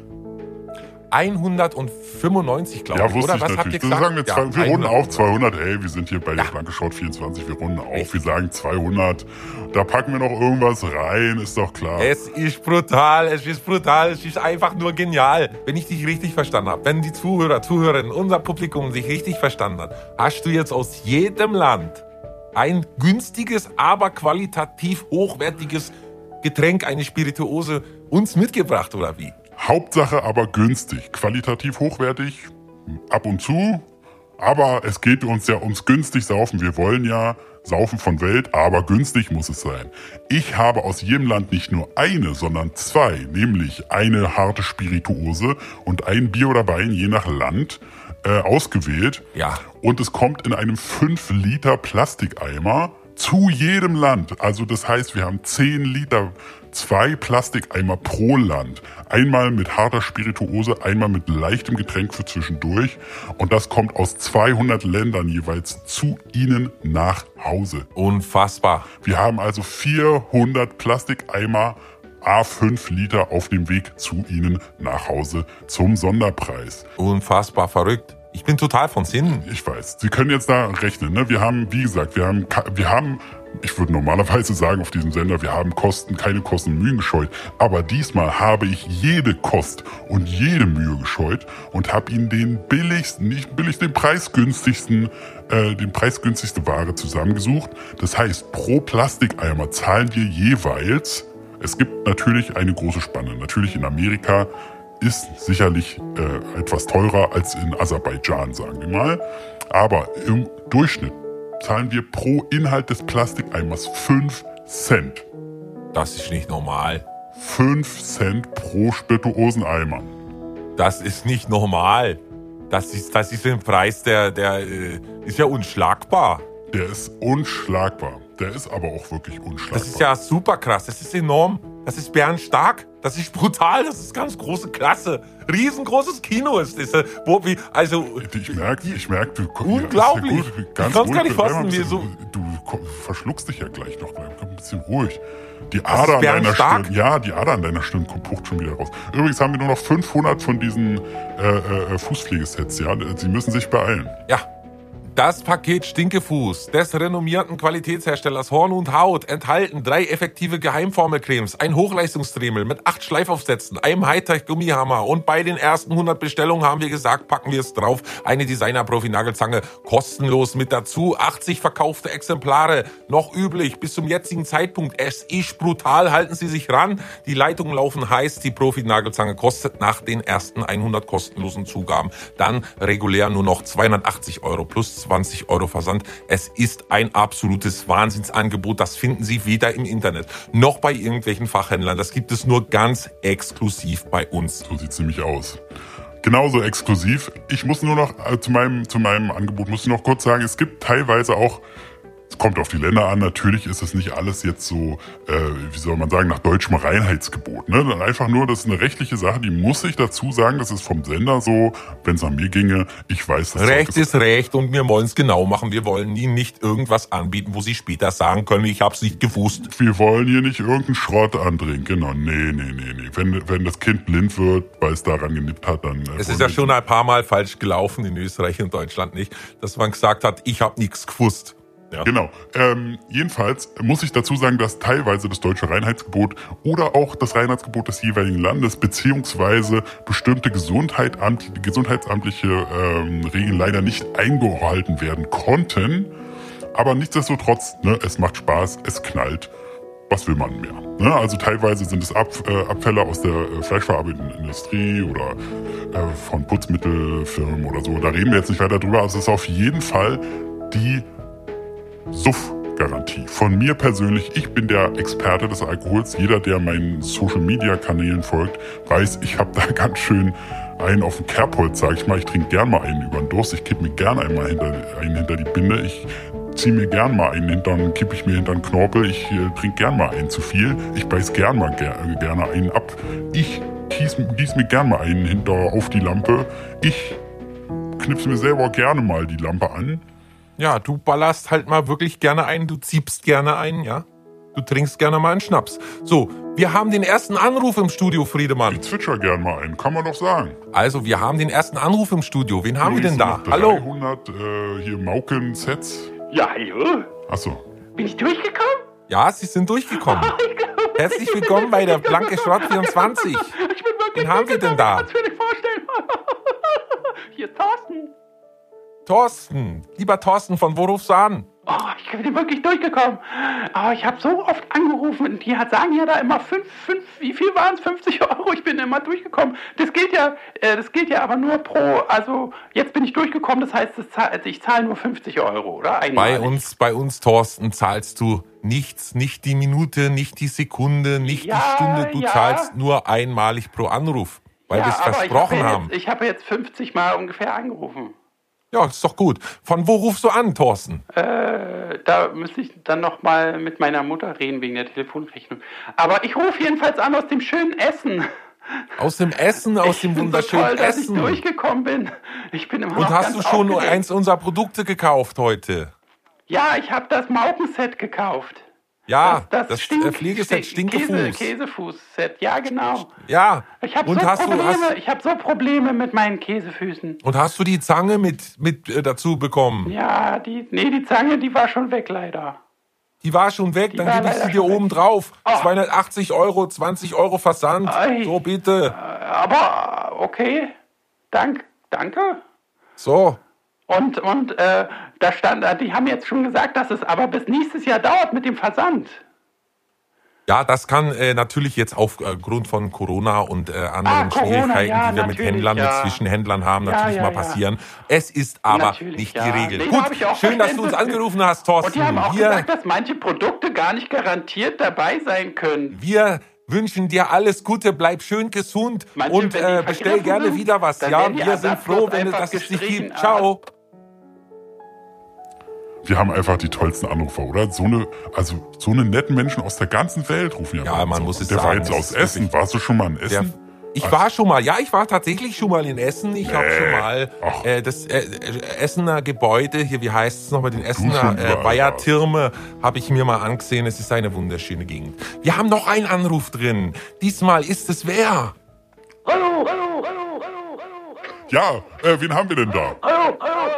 195, glaube Ja, ich. wusste Oder ich was habt natürlich. ihr Dann gesagt? sagen wir, Ja, zwei, wir runden 100. auf 200. Ey, wir sind hier bei der Ja. Blanke Short 24. Wir runden auf. Wir sagen 200. Da packen wir noch irgendwas rein, ist doch klar. Es ist brutal, es ist brutal, es ist einfach nur genial. Wenn ich dich richtig verstanden habe, wenn die Zuhörer, Zuhörerinnen, unser Publikum sich richtig verstanden hat, hast du jetzt aus jedem Land ein günstiges, aber qualitativ hochwertiges Getränk, eine Spirituose uns mitgebracht, oder wie? Hauptsache aber günstig. Qualitativ hochwertig, ab und zu. Aber es geht uns ja ums günstig saufen. Wir wollen ja saufen von Welt, aber günstig muss es sein. Ich habe aus jedem Land nicht nur eine, sondern zwei, nämlich eine harte Spirituose und ein Bier oder Wein, je nach Land, äh, ausgewählt. Ja. Und es kommt in einem 5 Liter Plastikeimer zu jedem Land. Also das heißt, wir haben 10 Liter, zwei Plastikeimer pro Land. Einmal mit harter Spirituose, einmal mit leichtem Getränk für zwischendurch. Und das kommt aus 200 Ländern jeweils zu Ihnen nach Hause. Unfassbar. Wir haben also 400 Plastikeimer A5 Liter auf dem Weg zu Ihnen nach Hause zum Sonderpreis. Unfassbar verrückt. Ich bin total von Sinnen. Ich weiß. Sie können jetzt da rechnen. Ne? Wir haben, wie gesagt, wir haben, wir haben, ich würde normalerweise sagen auf diesem Sender, wir haben Kosten, keine Kosten Mühen gescheut. Aber diesmal habe ich jede Kost und jede Mühe gescheut und habe Ihnen den billigsten, nicht billig, den preisgünstigsten, äh, den preisgünstigste Ware zusammengesucht. Das heißt, pro Plastikeimer zahlen wir jeweils. Es gibt natürlich eine große Spanne. Natürlich in Amerika ist sicherlich äh, etwas teurer als in Aserbaidschan, sagen wir mal. Aber im Durchschnitt zahlen wir pro Inhalt des Plastikeimers 5 Cent. Das ist nicht normal. 5 Cent pro Spirituoseneimer. Das ist nicht normal. Das ist, das ist ein Preis, der, der äh, ist ja unschlagbar. Der ist unschlagbar. Der ist aber auch wirklich unschlagbar. Das ist ja super krass. Das ist enorm. Das ist bärenstark. Das ist brutal. Das ist ganz große Klasse. Riesengroßes Kino ist das. äh, Wo, wie, also, Ich merke, ich merke, du Unglaublich. Ja, gut. Ganz Ich kann's gar nicht fassen, wie bisschen- so- Du verschluckst dich ja gleich noch, bleib ein bisschen ruhig. Die Ader an deiner bärenstark? Stirn, ja, die Ader an deiner Stirn kommt pucht schon wieder raus. Übrigens haben wir nur noch 500 von diesen äh, äh, Fußpflegesets, ja. Sie müssen sich beeilen. ja. Das Paket Stinkefuß des renommierten Qualitätsherstellers Horn und Haut enthalten drei effektive Geheimformelcremes, ein Hochleistungsdremel mit acht Schleifaufsätzen, einem Hightech-Gummihammer und bei den ersten 100 Bestellungen haben wir gesagt, packen wir es drauf, eine Designer-Profi-Nagelzange kostenlos mit dazu, 80 verkaufte Exemplare, noch üblich bis zum jetzigen Zeitpunkt. Es ist brutal, halten Sie sich ran. Die Leitungen laufen heiß, die Profi-Nagelzange kostet nach den ersten 100 kostenlosen Zugaben dann regulär nur noch 280 Euro plus 20 Euro Versand. Es ist ein absolutes Wahnsinnsangebot. Das finden Sie weder im Internet noch bei irgendwelchen Fachhändlern. Das gibt es nur ganz exklusiv bei uns. So sieht's nämlich aus. Genauso exklusiv. Ich muss nur noch äh, zu meinem zu meinem Angebot muss ich noch kurz sagen, es gibt teilweise auch es kommt auf die Länder an. Natürlich ist es nicht alles jetzt so, äh, wie soll man sagen, nach deutschem Reinheitsgebot. Ne? Dann einfach nur, das ist eine rechtliche Sache, die muss ich dazu sagen, das ist vom Sender so. Wenn es an mir ginge, ich weiß, das Recht ist Recht und wir wollen es genau machen. Wir wollen Ihnen nicht irgendwas anbieten, wo Sie später sagen können, ich habe es nicht gewusst. wir wollen hier nicht irgendeinen Schrott andrehen. Genau, nee, nee, nee, nee. Wenn, wenn das Kind blind wird, weil es daran genippt hat, dann... Äh, Es ist ja schon ein paar Mal falsch gelaufen in Österreich und Deutschland nicht, dass man gesagt hat, ich habe nichts gewusst. Ja. Genau. Ähm, jedenfalls muss ich dazu sagen, dass teilweise das deutsche Reinheitsgebot oder auch das Reinheitsgebot des jeweiligen Landes beziehungsweise bestimmte Gesundheit, amt- gesundheitsamtliche ähm, Regeln leider nicht eingehalten werden konnten. Aber nichtsdestotrotz, ne, es macht Spaß, es knallt. Was will man mehr? Ne? Also teilweise sind es Ab, äh, Abfälle aus der äh, fleischverarbeitenden Industrie oder äh, von Putzmittelfirmen oder so. Da reden wir jetzt nicht weiter drüber. Also es ist auf jeden Fall die Suff-Garantie. Von mir persönlich, ich bin der Experte des Alkohols. Jeder, der meinen Social-Media-Kanälen folgt, weiß, ich habe da ganz schön einen auf dem Kerbholz, sag ich mal. Ich trinke gern mal einen über den Durst. Ich kipp mir gern einmal hinter, einen hinter die Binde. Ich ziehe mir gern mal einen hinter, kipp ich mir hinter den Knorpel. Ich äh, trinke gern mal einen zu viel. Ich beiß gern mal ger äh, gerne einen ab. Ich gieß, gieß mir gern mal einen hinter auf die Lampe. Ich knipse mir selber gerne mal die Lampe an. Ja, du ballerst halt mal wirklich gerne ein, du ziehst gerne ein, ja? Du trinkst gerne mal einen Schnaps. So, wir haben den ersten Anruf im Studio, Friedemann. Ich zwitscher gern mal einen, kann man doch sagen. Also, wir haben den ersten Anruf im Studio. Wen haben wir denn da? Hallo? 300 äh, hier Mauken-Sets. Ja, hallo? Achso. Bin ich durchgekommen? Ja, Sie sind durchgekommen. Herzlich willkommen bei der Blanke Schrott 24. Ich bin Wen haben wir denn da? Thorsten. Lieber Thorsten, von wo rufst du an? Oh, ich bin wirklich durchgekommen. Aber ich habe so oft angerufen und die hat, sagen ja da immer fünf, fünf, wie viel waren es? 50 Euro. Ich bin immer durchgekommen. Das gilt ja, äh, das gilt ja aber nur pro, also jetzt bin ich durchgekommen, das heißt, das zahl, also ich zahle nur 50 Euro, oder? Bei Einmalig. uns, bei uns, Thorsten, zahlst du nichts, nicht die Minute, nicht die Sekunde, nicht Ja, die Stunde. Du ja. zahlst nur einmalig pro Anruf, weil ja, wir es versprochen ich hab haben. Jetzt, ich habe jetzt 50 Mal ungefähr angerufen. Ja, ist doch gut. Von wo rufst du an, Thorsten? Äh, da müsste ich dann noch mal mit meiner Mutter reden wegen der Telefonrechnung. Aber ich rufe jedenfalls an aus dem schönen Essen. Aus dem Essen, aus ich dem wunderschönen so toll, dass Essen. ich durchgekommen bin. Ich bin immer Und hast du schon aufgeregt. eins unserer Produkte gekauft heute? Ja, ich habe das Maukenset gekauft. Ja, das, das, äh, Pflegeset Stinkefuß. Käse, Käsefuß-Set, ja genau. Ja. Ich habe so Probleme, hast, ich habe so Probleme mit meinen Käsefüßen. und hast du die Zange mit mit äh, dazu bekommen? Ja, die, nee, die Zange, die war schon weg leider. Die war schon weg, dann war gebe ich sie dir oben drauf. Oh. 280 Euro, 20 Euro Versand. Ei. So bitte. Aber okay, Dank, danke. So. Und, und äh, da stand, äh, die haben jetzt schon gesagt, dass es aber bis nächstes Jahr dauert mit dem Versand. Ja, das kann äh, natürlich jetzt aufgrund von Corona und äh, anderen Ah, Corona, Schwierigkeiten, ja, die wir mit Händlern, ja. mit Zwischenhändlern haben, Ja, natürlich mal passieren. Es ist aber Natürlich, nicht Regel. Nee, Gut, schön, dass du uns angerufen hast, Und Thorsten. die haben auch wir, gesagt, dass manche Produkte gar nicht garantiert dabei sein können. wir wünschen dir alles Gute, bleib schön gesund Manche, und äh, bestell gerne sind, wieder was. Ja, wir sind froh, wenn es das gestrichen, gibt. Ciao. Wir haben einfach die tollsten Anrufer, oder? So eine, also so eine netten Menschen aus der ganzen Welt rufen ja Ja, man an. muss es Der war sagen, jetzt aus Essen. Warst du schon mal in Der, Essen? ich war schon mal, ja, ich war tatsächlich schon mal in Essen. Ich habe Nee. schon mal Ach. äh, das äh, äh, Essener Gebäude, hier, wie heißt es nochmal, den Essener äh, Weihertürme, habe ich mir mal angesehen. Es ist eine wunderschöne Gegend. Wir haben noch einen Anruf drin. Diesmal ist es wer? Hallo, hallo, hallo, hallo, hallo. Ja, äh, wen haben wir denn da? Hallo, hallo,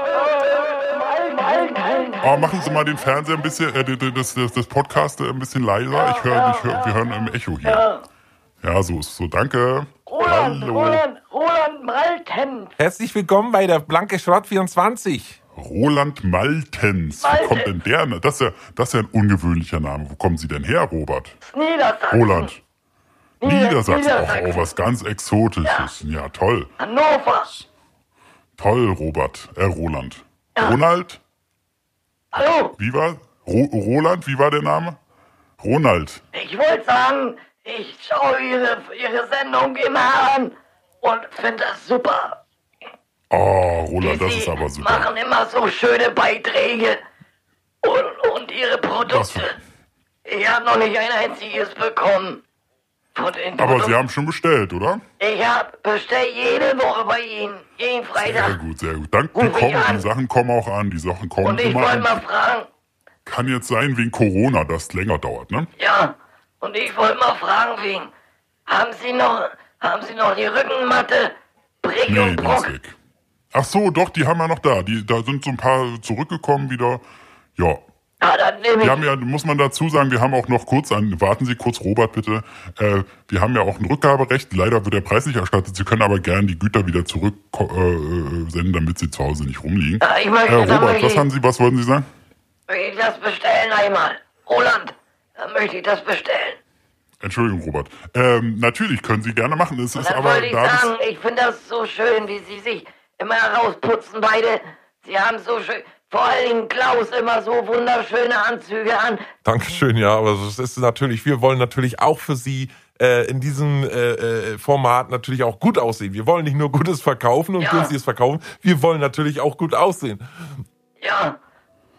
Oh, machen Sie mal den Fernseher ein bisschen, äh, das, das, das Podcast äh, ein bisschen leiser. Ich höre, ich hör, wir hören im Echo hier. Ja, so ist so. Danke. Roland, Hallo. Roland, Roland Malten. Herzlich willkommen bei der Blanke Schrott 24. Roland Maltens. Wo Maltens. kommt denn der? Das ist, ja, das ist ja ein ungewöhnlicher Name. Wo kommen Sie denn her, Robert? Niedersachsen. Roland. Nieder- Niedersachsen. Auch, Niedersachsen. auch was ganz Exotisches. Ja, toll. Hannover. Toll, Robert. Äh, Roland. Ronald? Hallo, Wie war? Ro Roland? Wie war der Name? Ronald. ich wollte sagen, ich schaue Ihre, Ihre Sendung immer an und finde das super. Oh, Roland, das Sie ist aber super. machen immer so schöne Beiträge und, und Ihre Produkte. Ich habe noch nicht ein einziges bekommen. Aber Sie haben schon bestellt, oder? Ich habe bestell jede Woche bei Ihnen, jeden Sehr Freitag. gut, sehr gut. Dank, die, kommen, die Sachen kommen auch an. Die Sachen kommen Und ich wollte mal fragen, Kann jetzt sein wegen Corona, dass es länger dauert, ne? Ja, und ich wollte mal fragen wegen, haben Sie noch, haben Sie noch die Rückenmatte Brick Nee, und die ist Brock? weg. Ach so, doch, die haben wir noch da. Die, da sind so ein paar zurückgekommen wieder. Ja. Ja, dann nehme ich, Wir haben ja, muss man dazu sagen, wir haben auch noch kurz an, warten Sie kurz, Robert, bitte. Äh, wir haben ja auch ein Rückgaberecht. Leider wird der Preis nicht erstattet. Sie können aber gerne die Güter wieder zurück äh, senden, damit sie zu Hause nicht rumliegen. Ja, ich möchte- äh, Robert, was haben Sie, was wollten Sie sagen? möchte ich das bestellen einmal. Roland, dann möchte ich das bestellen. Entschuldigung, Robert. Ähm, natürlich können Sie gerne machen. Es ist aber wollte ich sagen, ich finde das so schön, wie Sie sich immer herausputzen beide. Sie haben so schön, vor Dingen Klaus immer so wunderschöne Anzüge an. Dankeschön, ja, aber es ist natürlich, wir wollen natürlich auch für Sie äh, in diesem äh, äh, Format natürlich auch gut aussehen. Wir wollen nicht nur Gutes verkaufen und Ja. günstiges verkaufen, wir wollen natürlich auch gut aussehen. Ja,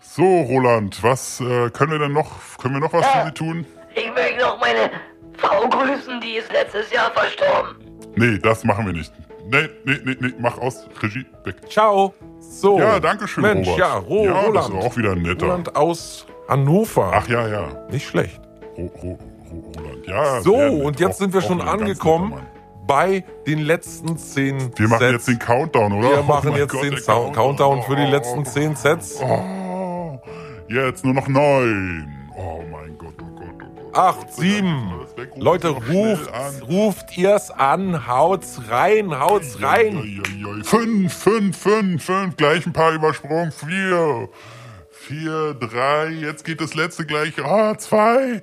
So, Roland, was äh, können wir denn noch? Können wir noch was für Sie tun? ich möchte noch meine Frau grüßen, die ist letztes Jahr verstorben. Nee, das machen wir nicht. Nee, nee, nee, nee, mach aus. Regie, weg. Ciao. So. Ja, danke schön, Mensch, Robert. ja, Ro ja, das Roland. ist auch wieder ein netter. Roland aus Hannover. Ach ja, ja. Nicht schlecht. Ro, Ro, Ro, Roland. Ja, So, und jetzt Auch- sind wir schon angekommen bei den letzten zehn Wir machen Sets. jetzt den Countdown, oder? Wir Oh machen mein jetzt Gott, den Sound Countdown für die Oh, letzten zehn Sets. Oh, jetzt nur noch neun. 8, 7. Leute, ruft, ruft ihr's an, haut's rein, haut's rein. 5, 5, 5, 5, gleich ein paar übersprungen. 4, 4, 3, jetzt geht das letzte gleich. Ah, 2,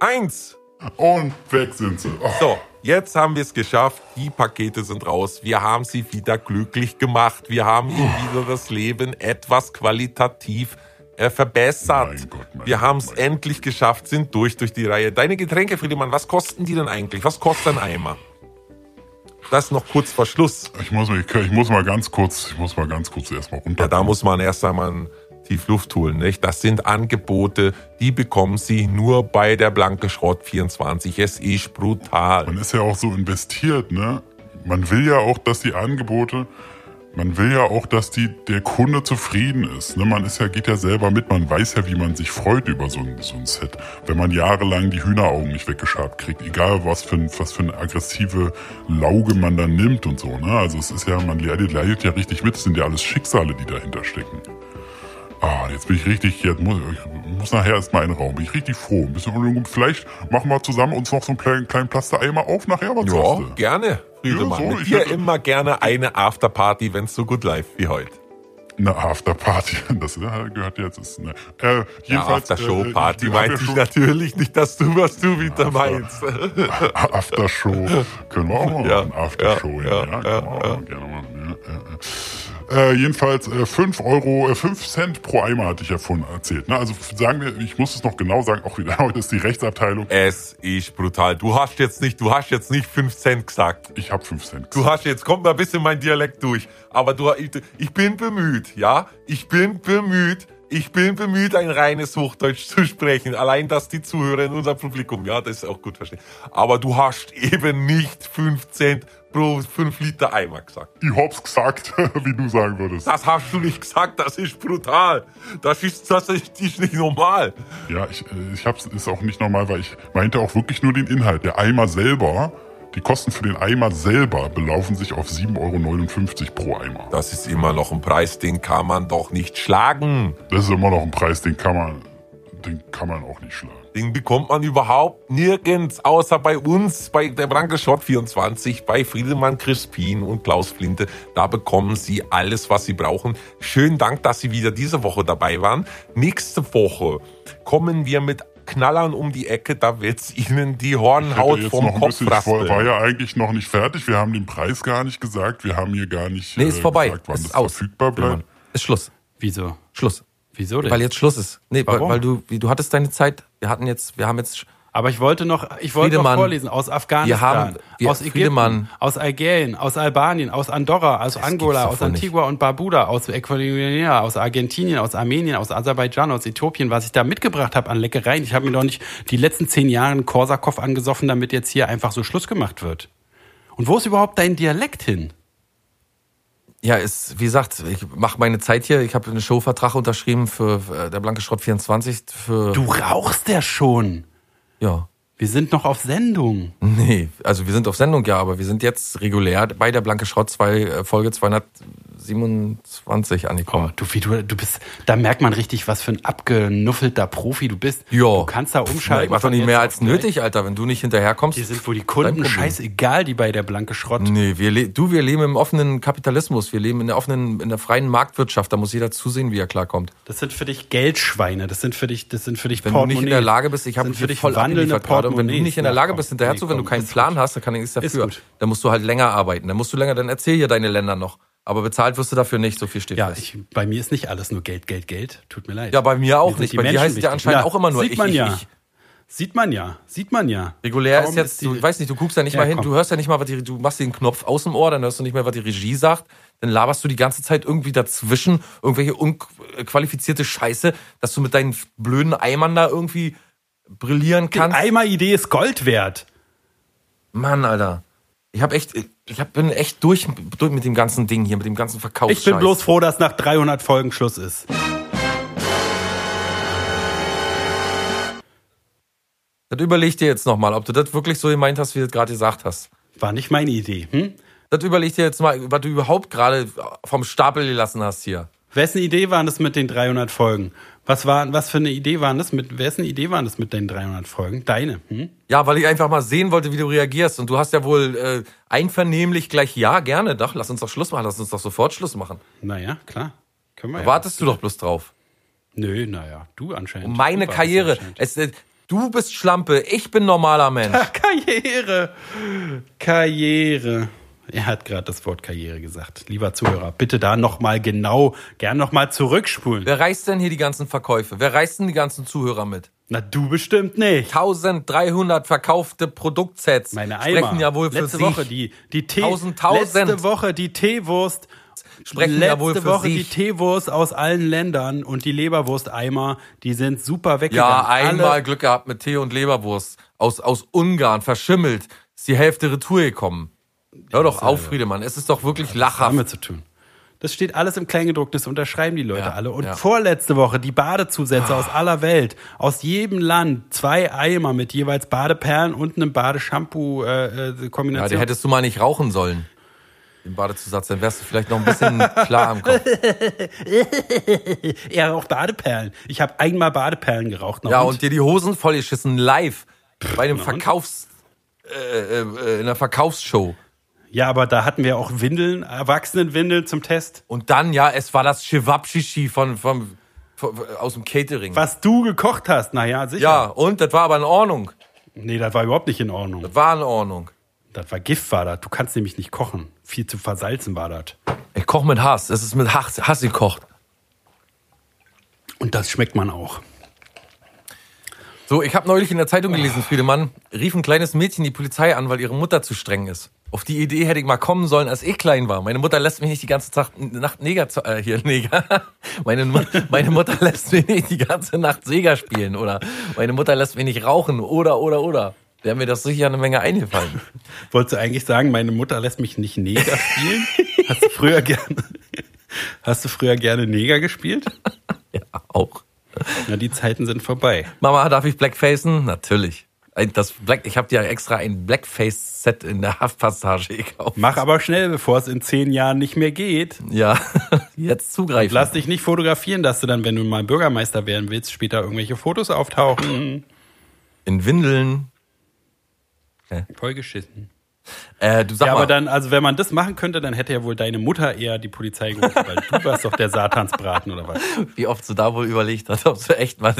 1. Und weg sind sie. Oh. So, jetzt haben wir es geschafft. Die Pakete sind raus. Wir haben sie wieder glücklich gemacht. Wir haben ihnen wieder oh. das Leben etwas qualitativ äh, verbessert. Mein Gott, mein wir Gott, haben es endlich geschafft, sind durch durch die Reihe. Deine Getränke, Friedemann, was kosten die denn eigentlich? Was kostet ein Eimer? Das noch kurz vor Schluss. Ich muss, mich, ich muss mal ganz kurz, ich muss mal ganz kurz erstmal runter. Ja, da muss man erst einmal tief Luft holen. Nicht? Das sind Angebote, die bekommen Sie nur bei der Blanke Schrott 24. Es ist brutal. Man ist ja auch so investiert, ne? Man will ja auch, dass die Angebote, man will ja auch, dass die, der Kunde zufrieden ist. Ne? Man ist ja, geht ja selber mit, man weiß ja, wie man sich freut über so ein, so ein Set. Wenn man jahrelang die Hühneraugen nicht weggeschabt kriegt, egal was für, ein, was für eine aggressive Lauge man dann nimmt und so. Ne? Also es ist ja, man leidet, leidet ja richtig mit, es sind ja alles Schicksale, die dahinter stecken. Ah, jetzt bin ich richtig, jetzt muss, ich muss nachher erstmal einen Raum. Bin ich richtig froh. Ein bisschen, vielleicht machen wir zusammen uns noch so einen kleinen, kleinen Plastereimer auf nachher, was Ja, gerne, Ja, so, Mit ich dir immer gerne eine Afterparty, wenn es so gut läuft wie heute. Eine Afterparty, das äh, gehört jetzt. Ist, ne. äh, Ja, jedenfalls, Aftershow-Party äh, wir haben meinte ja ich natürlich nicht, dass du, was du wieder meinst. Aftershow. Können wir auch mal Ja, machen. Aftershow, ja, ja. ja, ja, ja, können wir auch gerne machen. Ja, ja, ja. Äh, jedenfalls äh, 5 Euro, äh, 5 Cent pro Eimer hatte ich ja vorhin erzählt. Ne? Also sagen wir, ich muss es noch genau sagen, auch wieder, heute ist die Rechtsabteilung. Es ist brutal. Du hast jetzt nicht, du hast jetzt nicht 5 Cent gesagt. Ich habe 5 Cent. Du hast jetzt, kommt mal ein bisschen mein Dialekt durch. Aber du, ich, ich bin bemüht, ja? Ich bin bemüht. Ich bin bemüht, ein reines Hochdeutsch zu sprechen. Allein, dass die Zuhörer in unserem Publikum, ja, das ist auch gut verstehen. Aber du hast eben nicht 5 Cent pro 5 Liter Eimer gesagt. Ich hab's gesagt, wie du sagen würdest. Das hast du nicht gesagt, das ist brutal. Das ist, das ist, nicht normal. Ja, ich, äh, ich hab's, ist auch nicht normal, weil ich meinte auch wirklich nur den Inhalt. Der Eimer selber, die Kosten für den Eimer selber belaufen sich auf 7,59 Euro pro Eimer. Das ist immer noch ein Preis, den kann man doch nicht schlagen. Das ist immer noch ein Preis, den kann man, den kann man auch nicht schlagen. Den bekommt man überhaupt nirgends, außer bei uns, bei der Branke Schott 24, bei Friedemann Crispin und Klaus Flinte. Da bekommen Sie alles, was Sie brauchen. Schönen Dank, dass Sie wieder diese Woche dabei waren. Nächste Woche kommen wir mit Knallern um die Ecke, da wird's Ihnen die Ich Hornhaut hätte jetzt vom noch ein Kopf bisschen, ich war, raspeln. war ja eigentlich noch nicht fertig. Wir haben den Preis gar nicht gesagt. Wir haben hier gar nicht Nee, ist äh, vorbei. gesagt, wann ist das aus. verfügbar bleibt. Ist Schluss. Wieso? Schluss. Wieso denn? Weil jetzt Schluss ist. Nee, weil, Warum? weil du, wie, du hattest deine Zeit. Wir hatten jetzt, wir haben jetzt, Aber ich wollte noch, ich wollte noch vorlesen aus Afghanistan, wir haben- wir- aus Ägypten, Friedemann. aus Algerien, aus Albanien, aus Andorra, aus Angola, doch aus wohl nicht. Antigua und Barbuda, aus Ecuador, aus Argentinien, aus Armenien, aus Aserbaidschan, aus Äthiopien, was ich da mitgebracht habe an Leckereien. Ich habe mir doch nicht die letzten zehn Jahre einen Korsakow angesoffen, damit jetzt hier einfach so Schluss gemacht wird. Und wo ist überhaupt dein Dialekt hin? ja, ist, wie gesagt, ich mache meine Zeit hier. Ich habe einen Showvertrag unterschrieben für äh, der Blanke Schrott 24 für, Du rauchst ja schon. Ja. Wir sind noch auf Sendung. Nee, also wir sind auf Sendung, ja, aber wir sind jetzt regulär bei der Blanke Schrott 2, äh, Folge 227 angekommen. Oh, du, wie du, du bist, da merkt man richtig, was für ein abgenuffelter Profi du bist. Ja. Du kannst da umschalten. Ich mach doch nicht mehr als nötig, Alter. Wenn du nicht hinterherkommst. Die sind wohl die Kunden scheißegal, die bei der blanke Schrott. Nee, wir du, wir leben im offenen Kapitalismus. Wir leben in der offenen, in der freien Marktwirtschaft. Da muss jeder zusehen, wie er klarkommt. Das sind für dich Geldschweine. Das sind für dich, das sind für dich Wenn du nicht in der Lage bist, ich habe für dich voll wandelnde. Und wenn du nicht in der Lage bist, hinterher zu, wenn du keinen ist Plan hast, dann kann ich nichts Ist dafür. Dann musst du halt länger arbeiten. Dann musst du länger, dann erzähl hier deine Länder noch. Aber bezahlt wirst du dafür nicht, so viel steht Ja, fest. ich, bei mir ist nicht alles nur Geld, Geld, Geld. Tut mir leid. ja, bei mir auch sind nicht. Bei dir Menschen heißt es ja anscheinend Ja, auch immer nur sieht ich, man ich, ja. ich. Sieht man ja, sieht man ja. Regulär Kaum ist jetzt, die- du, ich weiß nicht, du guckst ja nicht Ja, mal hin, komm. du hörst ja nicht mal, was die, du machst den Knopf aus dem Ohr, dann hörst du nicht mehr, was die Regie sagt, dann laberst du die ganze Zeit irgendwie dazwischen irgendwelche unqualifizierte Scheiße, dass du mit deinen blöden Eimern da irgendwie brillieren Die kannst. Eimer-Idee ist Gold wert. Mann, Alter. Ich hab echt, ich hab, bin echt durch, durch mit dem ganzen Ding hier, mit dem ganzen Verkauf. Ich bin bloß froh, dass nach 300 Folgen Schluss ist. Das überleg dir jetzt nochmal, ob du das wirklich so gemeint hast, wie du es gerade gesagt hast. War nicht meine Idee. Hm? Das überleg dir jetzt mal, was du überhaupt gerade vom Stapel gelassen hast hier. Wessen Idee waren das mit den 300 Folgen? Was war, was für eine Idee waren das mit, wessen Idee waren das mit den 300 Folgen? Deine, hm? Ja, weil ich einfach mal sehen wollte, wie du reagierst. Und du hast ja wohl äh, einvernehmlich gleich, ja, gerne, doch, lass uns doch Schluss machen, lass uns doch sofort Schluss machen. Naja, klar. Können wir ja. wartest du doch bloß drauf. Nö, naja, du anscheinend. Um meine Du Karriere. Es, äh, du bist Schlampe, ich bin normaler Mensch. Karriere. Karriere. Er hat gerade das Wort Karriere gesagt. Lieber Zuhörer, bitte da nochmal genau, gern nochmal zurückspulen. Wer reißt denn hier die ganzen Verkäufe? Wer reißt denn die ganzen Zuhörer mit? Na, du bestimmt nicht. 1300 verkaufte Produktsets Meine Eimer. sprechen ja wohl für Letzte sich. Woche die, die Tee, Tausend, tausend. letzte Woche die Teewurst. Sprechen letzte ja wohl für Woche sich. die Teewurst aus allen Ländern und die Leberwursteimer, die sind super weggegangen. Ja, einmal Alle, Glück gehabt mit Tee und Leberwurst. Aus, aus Ungarn, verschimmelt. Ist die Hälfte Retour gekommen. Hör doch auf, Friedemann. Es ist doch wirklich lachhaft. damit zu tun. Das steht alles im Kleingedruckten, das unterschreiben die Leute Ja, alle. Und ja. vorletzte Woche die Badezusätze aus aller Welt, aus jedem Land, zwei Eimer mit jeweils Badeperlen und einem Ja, Badeshampoo-Kombination. die hättest du mal nicht rauchen sollen. Den Badezusatz, dann wärst du vielleicht noch ein bisschen klar am Kopf. er raucht Badeperlen. Ich habe einmal Badeperlen geraucht. Ja, und dir die Hosen vollgeschissen live. Bei einem und? Verkaufs... Äh, äh, in einer Verkaufsshow. Ja, aber da hatten wir auch Windeln, Erwachsenenwindeln zum Test. Und dann, ja, es war das Chewabschichi von, von, von, aus dem Catering. Was du gekocht hast, naja, sicher. Ja, und das war aber in Ordnung. Nee, das war überhaupt nicht in Ordnung. Das war in Ordnung. Das war Gift, war das. Du kannst nämlich nicht kochen. Viel zu versalzen war das. Ich koche mit Hass. Es ist mit Hass, Hass gekocht. Und das schmeckt man auch. So, ich habe neulich in der Zeitung gelesen, Friedemann, rief ein kleines Mädchen die Polizei an, weil ihre Mutter zu streng ist. Auf die Idee hätte ich mal kommen sollen, als ich klein war. Meine Mutter lässt mich nicht die ganze Tag, Nacht Neger, äh, hier, Neger. Meine, meine Mutter lässt mich nicht die ganze Nacht Sega spielen oder meine Mutter lässt mich nicht rauchen oder, oder, oder. Wäre mir das sicher eine Menge eingefallen. Wolltest du eigentlich sagen, meine Mutter lässt mich nicht Neger spielen? Hast du früher gerne, hast du früher gerne Neger gespielt? Ja, auch. Na, die Zeiten sind vorbei. Mama, darf ich Blackfacen? Natürlich. Ein- Das Black, ich habe dir extra ein Blackface-Set in der Haftpassage gekauft. Mach aber schnell, bevor es in zehn Jahren nicht mehr geht. Ja, jetzt zugreifen. Lass dich nicht fotografieren, dass du dann, wenn du mal Bürgermeister werden willst, später irgendwelche Fotos auftauchen. In Windeln. Voll geschissen. Äh, du sag ja, mal, aber dann, also wenn man das machen könnte, dann hätte ja wohl deine Mutter eher die Polizei gerufen, weil du warst doch der Satansbraten oder was. wie oft du da wohl überlegt hast, ob du echt mal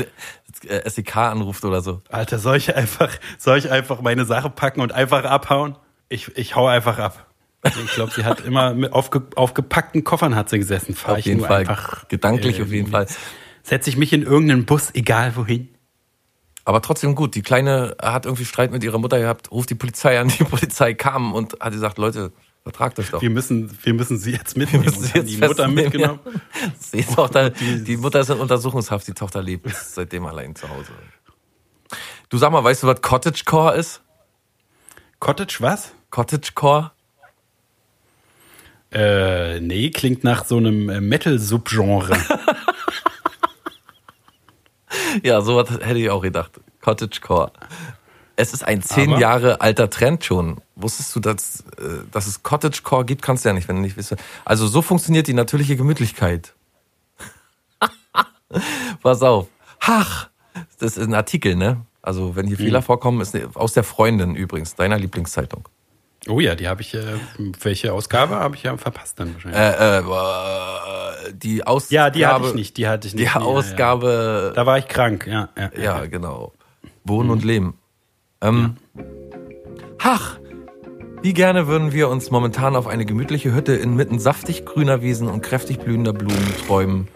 äh, SEK anruft oder so. Alter, soll ich einfach, soll ich einfach meine Sache packen und einfach abhauen? Ich, ich hau einfach ab. Ich glaube, sie hat immer mit aufge, auf gepackten Koffern hat sie gesessen. Fahr Auf jeden Fall. einfach. Gedanklich auf jeden Fall. Setze ich mich in irgendeinen Bus, egal wohin. Aber trotzdem gut. Die Kleine hat irgendwie Streit mit ihrer Mutter gehabt, ruft die Polizei an. Die Polizei kam und hat gesagt, Leute, vertragt euch doch. Wir müssen, wir müssen sie jetzt mitnehmen. müssen Und sie jetzt die Mutter mitgenommen. Ja. Die, Tochter, die Mutter ist in Untersuchungshaft, die Tochter lebt seitdem allein zu Hause. Du sag mal, weißt du, was Cottagecore ist? Cottage was? Cottagecore? Äh, nee, klingt nach so einem äh, Metal-Subgenre. Ja, sowas hätte ich auch gedacht. Cottagecore. Es ist ein zehn Aber- Jahre alter Trend schon. Wusstest du, dass, äh, dass es Cottagecore gibt? Kannst du ja nicht, wenn du nicht wisst. Also so funktioniert die natürliche Gemütlichkeit. Pass auf. Ach, das ist ein Artikel, ne? Also wenn hier Fehler vorkommen, ist ne- aus der Freundin übrigens, deiner Lieblingszeitung. Oh ja, die habe ich, äh, welche Ausgabe habe ich ja verpasst dann wahrscheinlich. Äh, äh, die Ausgabe. ja, die hatte ich nicht, die hatte ich Die nicht. Nee, ja, ja. Ausgabe. Da war ich krank, ja. Ja, Ja, genau. Wohnen und Leben. Ähm, Ach, wie gerne würden wir uns momentan auf eine gemütliche Hütte inmitten saftig grüner Wiesen und kräftig blühender Blumen träumen,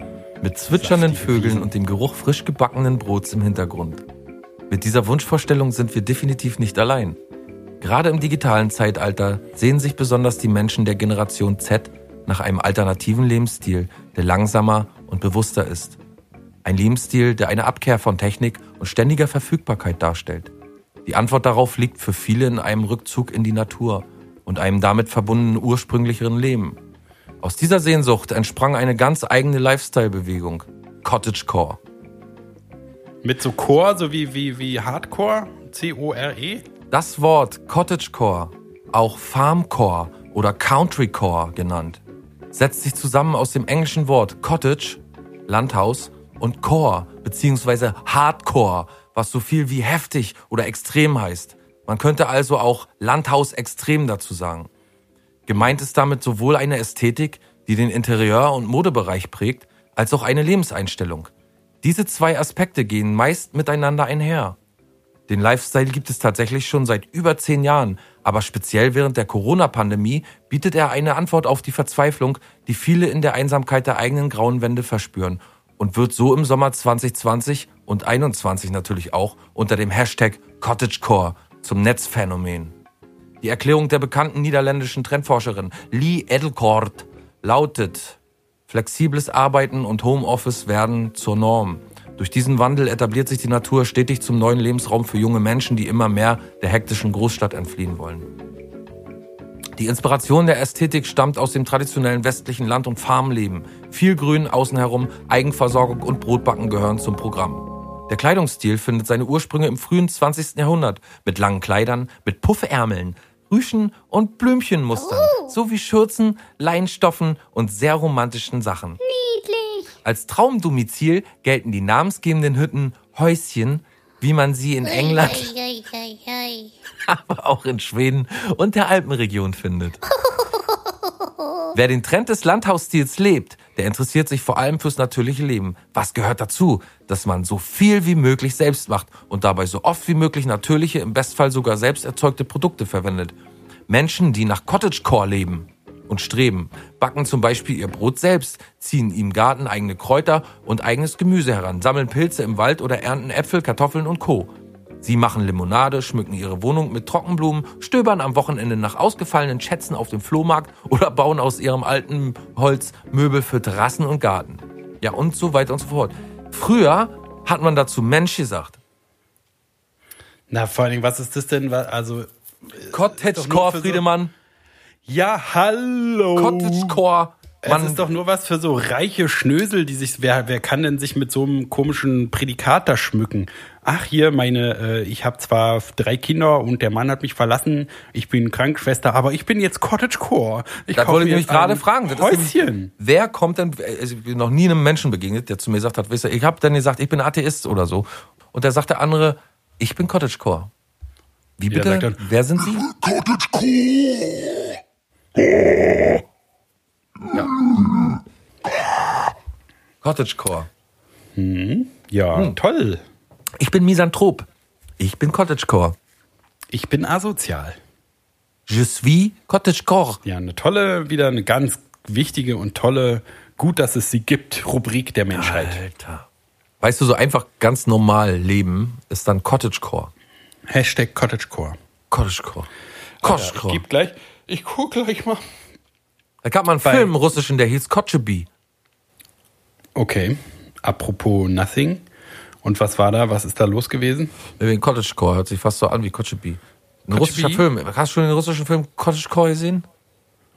mit zwitschernden Saftige Vögeln Wiesen. und dem Geruch frisch gebackenen Brots im Hintergrund. Mit dieser Wunschvorstellung sind wir definitiv nicht allein. Gerade im digitalen Zeitalter sehen sich besonders die Menschen der Generation Z nach einem alternativen Lebensstil, der langsamer und bewusster ist. Ein Lebensstil, der eine Abkehr von Technik und ständiger Verfügbarkeit darstellt. Die Antwort darauf liegt für viele in einem Rückzug in die Natur und einem damit verbundenen ursprünglicheren Leben. Aus dieser Sehnsucht entsprang eine ganz eigene Lifestyle-Bewegung, Cottagecore. Mit so Core, so wie, wie, wie Hardcore, C-O-R-E. Das Wort Cottagecore, auch Farmcore oder Countrycore genannt, setzt sich zusammen aus dem englischen Wort Cottage, Landhaus, und Core bzw. Hardcore, was so viel wie heftig oder extrem heißt. Man könnte also auch Landhaus extrem dazu sagen. Gemeint ist damit sowohl eine Ästhetik, die den Interieur- und Modebereich prägt, als auch eine Lebenseinstellung. Diese zwei Aspekte gehen meist miteinander einher. Den Lifestyle gibt es tatsächlich schon seit über zehn Jahren, aber speziell während der Corona-Pandemie bietet er eine Antwort auf die Verzweiflung, die viele in der Einsamkeit der eigenen grauen Wände verspüren und wird so im Sommer 2020 und 2021 natürlich auch unter dem Hashtag Cottagecore zum Netzphänomen. Die Erklärung der bekannten niederländischen Trendforscherin Lee Edelkort lautet, flexibles Arbeiten und Homeoffice werden zur Norm. Durch diesen Wandel etabliert sich die Natur stetig zum neuen Lebensraum für junge Menschen, die immer mehr der hektischen Großstadt entfliehen wollen. Die Inspiration der Ästhetik stammt aus dem traditionellen westlichen Land- und Farmleben. Viel Grün außen herum, Eigenversorgung und Brotbacken gehören zum Programm. Der Kleidungsstil findet seine Ursprünge im frühen 20. Jahrhundert mit langen Kleidern, mit Puffärmeln, Rüschen und Blümchenmustern, sowie Schürzen, Leinstoffen und sehr romantischen Sachen. Niedlich. Als Traumdomizil gelten die namensgebenden Hütten Häuschen, wie man sie in England, aber auch in Schweden und der Alpenregion findet. Wer den Trend des Landhausstils lebt, der interessiert sich vor allem fürs natürliche Leben. Was gehört dazu? Dass man so viel wie möglich selbst macht und dabei so oft wie möglich natürliche, im Bestfall sogar selbst erzeugte Produkte verwendet. Menschen, die nach Cottagecore leben und streben, backen zum Beispiel ihr Brot selbst, ziehen im Garten eigene Kräuter und eigenes Gemüse heran, sammeln Pilze im Wald oder ernten Äpfel, Kartoffeln und Co. Sie machen Limonade, schmücken ihre Wohnung mit Trockenblumen, stöbern am Wochenende nach ausgefallenen Schätzen auf dem Flohmarkt oder bauen aus ihrem alten Holz Möbel für Terrassen und Garten. Ja, und so weiter und so fort. Früher hat man dazu Mensch gesagt. Na, vor allen Dingen, was ist das denn? Also, Cottagecore, für so- Friedemann. Ja, hallo. Cottagecore. Es Man, ist doch nur was für so reiche Schnösel, die sich, wer, wer kann denn sich mit so einem komischen Prädikat da schmücken? Ach, hier, meine, äh, ich habe zwar drei Kinder und der Mann hat mich verlassen, ich bin Krankenschwester, aber ich bin jetzt Cottagecore. Ich das wollte ich jetzt gerade fragen. Das ist nämlich- Häuschen. wer kommt denn, also ich bin noch nie einem Menschen begegnet, der zu mir gesagt hat, wisst ihr, ich habe dann gesagt, ich bin Atheist oder so. Und da sagt der andere, ich bin Cottagecore. Wie Ja, bitte? sagt dann- wer sind Sie? Cottagecore. Ja, Hm. toll. Ich bin Misanthrop. Ich bin Cottagecore. Ich bin asozial. Je suis Cottagecore. Ja, eine tolle, wieder eine ganz wichtige und tolle, gut, dass es sie gibt, Rubrik der Menschheit. Alter. Weißt du, so einfach ganz normal leben ist dann Cottagecore. Hashtag Cottagecore. Cottagecore. Ich Cottagecore. geb gleich, ich guck gleich mal. Da gab mal einen Bei- Film im Russischen, der hieß Kotscheby. Okay, apropos Nothing. Und was war da? Was ist da los gewesen? Wegen Cottagecore hört sich fast so an wie Kotscheby. Ein russischer Film. Hast du schon den russischen Film Cottagecore gesehen?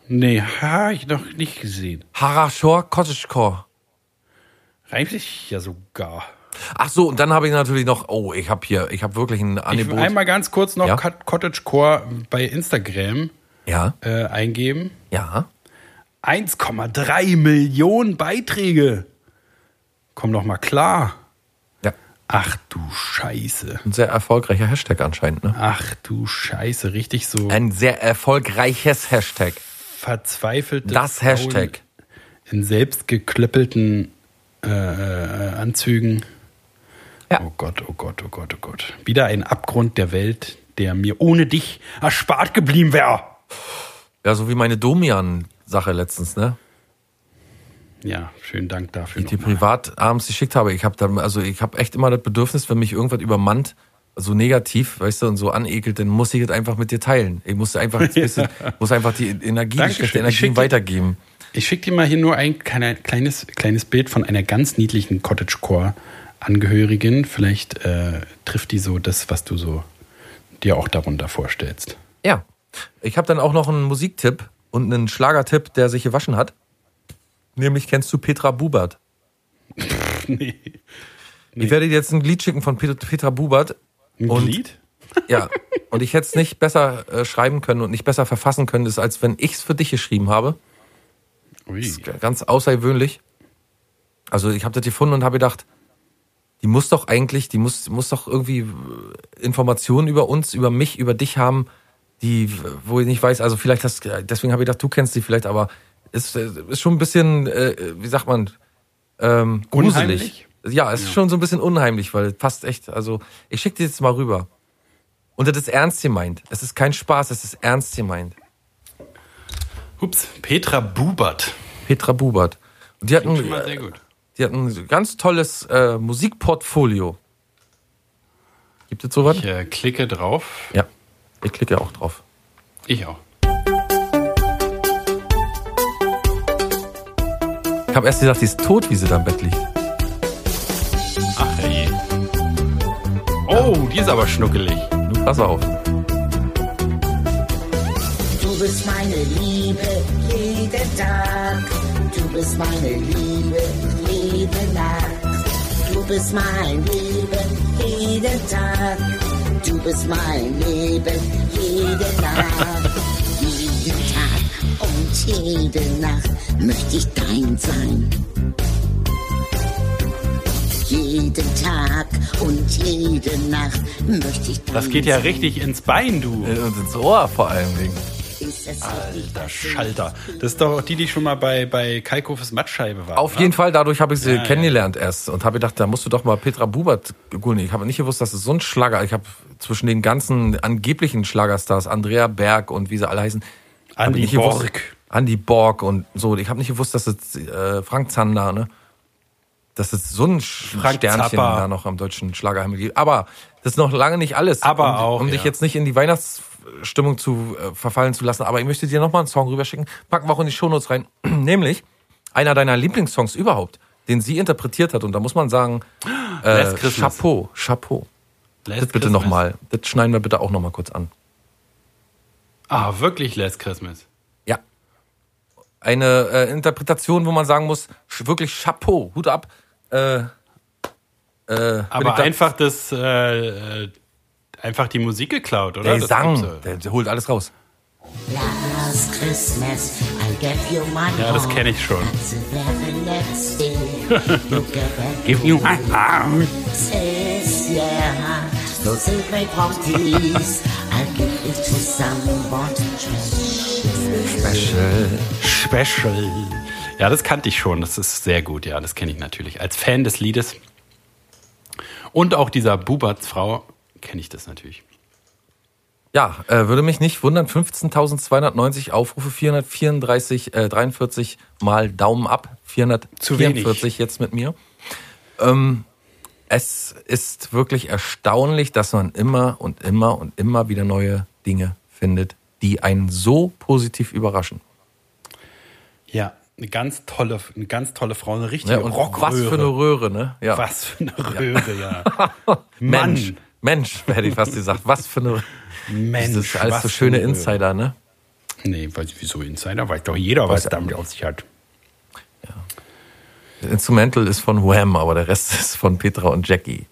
Nee, ha, ich noch nicht gesehen. Harashor Cottagecore. Reimt sich ja sogar. Ach so, und dann habe ich natürlich noch, oh, ich habe hier, ich habe wirklich ein Ich Angebot. einmal ganz kurz noch Ja? Cot- Cottagecore bei Instagram ja, äh, eingeben. ja. 1,3 Millionen Beiträge. Komm doch mal klar. Ja. Ach du Scheiße. Ein sehr erfolgreicher Hashtag anscheinend, ne? Ach du Scheiße. Richtig so Ein sehr erfolgreiches Hashtag. verzweifelte Das Frauen Hashtag. in selbstgeklöppelten äh, äh, Anzügen. Ja. Oh Gott, oh Gott, oh Gott, oh Gott. Wieder ein Abgrund der Welt, der mir ohne dich erspart geblieben wäre. Ja, so wie meine Domian-Sache letztens, ne? Ja, schönen Dank dafür. Die ich dir privat abends geschickt habe. Ich habe dann, also ich habe echt immer das Bedürfnis, wenn mich irgendwas übermannt, so negativ, weißt du, und so anekelt, dann muss ich es einfach mit dir teilen. Ich muss einfach, ein bisschen, muss einfach die Energie, die Energie schick dir- weitergeben. Ich schicke dir mal hier nur ein kleines, kleines Bild von einer ganz niedlichen Cottagecore-Angehörigin. Vielleicht äh, trifft die so das, was du so dir auch darunter vorstellst. Ja. Ich habe dann auch noch einen Musiktipp und einen Schlagertipp, der sich gewaschen hat. Nämlich kennst du Petra Bubert. nee. Ich werde dir jetzt ein Lied schicken von Pet- Petra Bubert. Ein Und- Glied? Ja. Und ich hätte es nicht besser äh, schreiben können und nicht besser verfassen können, das als wenn ich es für dich geschrieben habe. Ui. Das ist ganz außergewöhnlich. Also ich habe das gefunden und habe gedacht, die muss doch eigentlich, die muss, muss doch irgendwie äh, Informationen über uns, über mich, über dich haben, die, wo ich nicht weiß, also vielleicht hast, deswegen habe ich gedacht, du kennst die vielleicht, aber ist, äh, ist schon ein bisschen, äh, wie sagt man, ähm, gruselig. Unheimlich? Ja, es ist schon so ein bisschen unheimlich, weil es passt echt, also ich schicke dir jetzt mal rüber. Und das ist ernst gemeint. Es ist kein Spaß, es ist ernst gemeint. Ups, Petra Bubert. Petra Bubert. Und die hat Klingt ein, schon mal sehr gut. die hat ein ganz tolles äh, Musikportfolio. Gibt es sowas? Ich äh, klicke drauf. Ja, ich klicke auch drauf. Ich auch. Ich habe erst gesagt, die ist tot, wie sie da im Bett liegt. Ach je. Oh, die ist aber schnuckelig. Nun pass auf. Du bist meine Liebe, jeden Tag. Du bist meine Liebe, jede Nacht. Du bist mein Leben, jeden Tag. Du bist mein Leben, jede Nacht. jeden Tag und jede Nacht möchte ich dein sein. Jeden Tag und jede Nacht möchte ich dein Das geht ja sein. richtig ins Bein, du. Äh, Und ins Ohr vor allem. Dingen. Alter Schalter. Das ist doch die, die schon mal bei, bei Kalkofes Mattscheibe war. Auf oder? jeden Fall, dadurch habe ich sie Ja, ja. kennengelernt erst und habe gedacht, da musst du doch mal Petra Bubert googeln. Ich habe nicht gewusst, dass es so ein Schlager. Ich habe zwischen den ganzen angeblichen Schlagerstars, Andrea Berg und wie sie alle heißen, Andi nicht gewusst- Borg. Andi Borg und so. Ich habe nicht gewusst, dass es äh, Frank Zander, ne? Dass es so ein Frank Sternchen Zappa. da noch am deutschen Schlagerhimmel gibt. Aber das ist noch lange nicht alles. Aber um, auch, Um dich ja. jetzt nicht in die Weihnachtsstimmung zu äh, verfallen zu lassen. Aber ich möchte dir noch mal einen Song rüberschicken. Packen wir auch in die Shownotes rein. Nämlich einer deiner Lieblingssongs überhaupt, den sie interpretiert hat. Und da muss man sagen, äh. Chapeau, Chapeau. Last Das bitte nochmal. Das schneiden wir bitte auch nochmal kurz an. Ah, wirklich Last Christmas. Ja. Eine äh, Interpretation, wo man sagen muss, wirklich Chapeau, Hut ab. Äh, äh, Aber einfach das, äh, äh, einfach die Musik geklaut, oder? Der Das sang, der, der holt alles raus. Last Christmas, I gave you my Ja, das kenne ich schon. Give you my heart. Says, yeah, no secret parties. I'll give it to someone Special. Special. Ja, das kannte ich schon. Das ist sehr gut. Ja, das kenne ich natürlich. Als Fan des Liedes. Und auch dieser Buberts Frau kenne ich das natürlich. Ja, äh, würde mich nicht wundern. 15.290 Aufrufe, 434, äh, 43 mal Daumen ab, Zu wenig. 444 jetzt mit mir. Ähm, es ist wirklich erstaunlich, dass man immer und immer und immer wieder neue Dinge findet, die einen so positiv überraschen. Ja, eine ganz tolle, eine ganz tolle Frau, eine richtige Ja, und Rockröhre. was für eine Röhre, ne? Ja. Was für eine Röhre, ja. Mensch, Mann. Mensch, hätte ich fast gesagt. Was für eine Mensch, Das ist alles was so schöne eine. Insider, ne? Nee, weiß ich, wieso Insider? Weiß doch jeder, was Weiß- damit auf sich hat. Das Instrumental ist von Wham, aber der Rest ist von Petra und Jackie.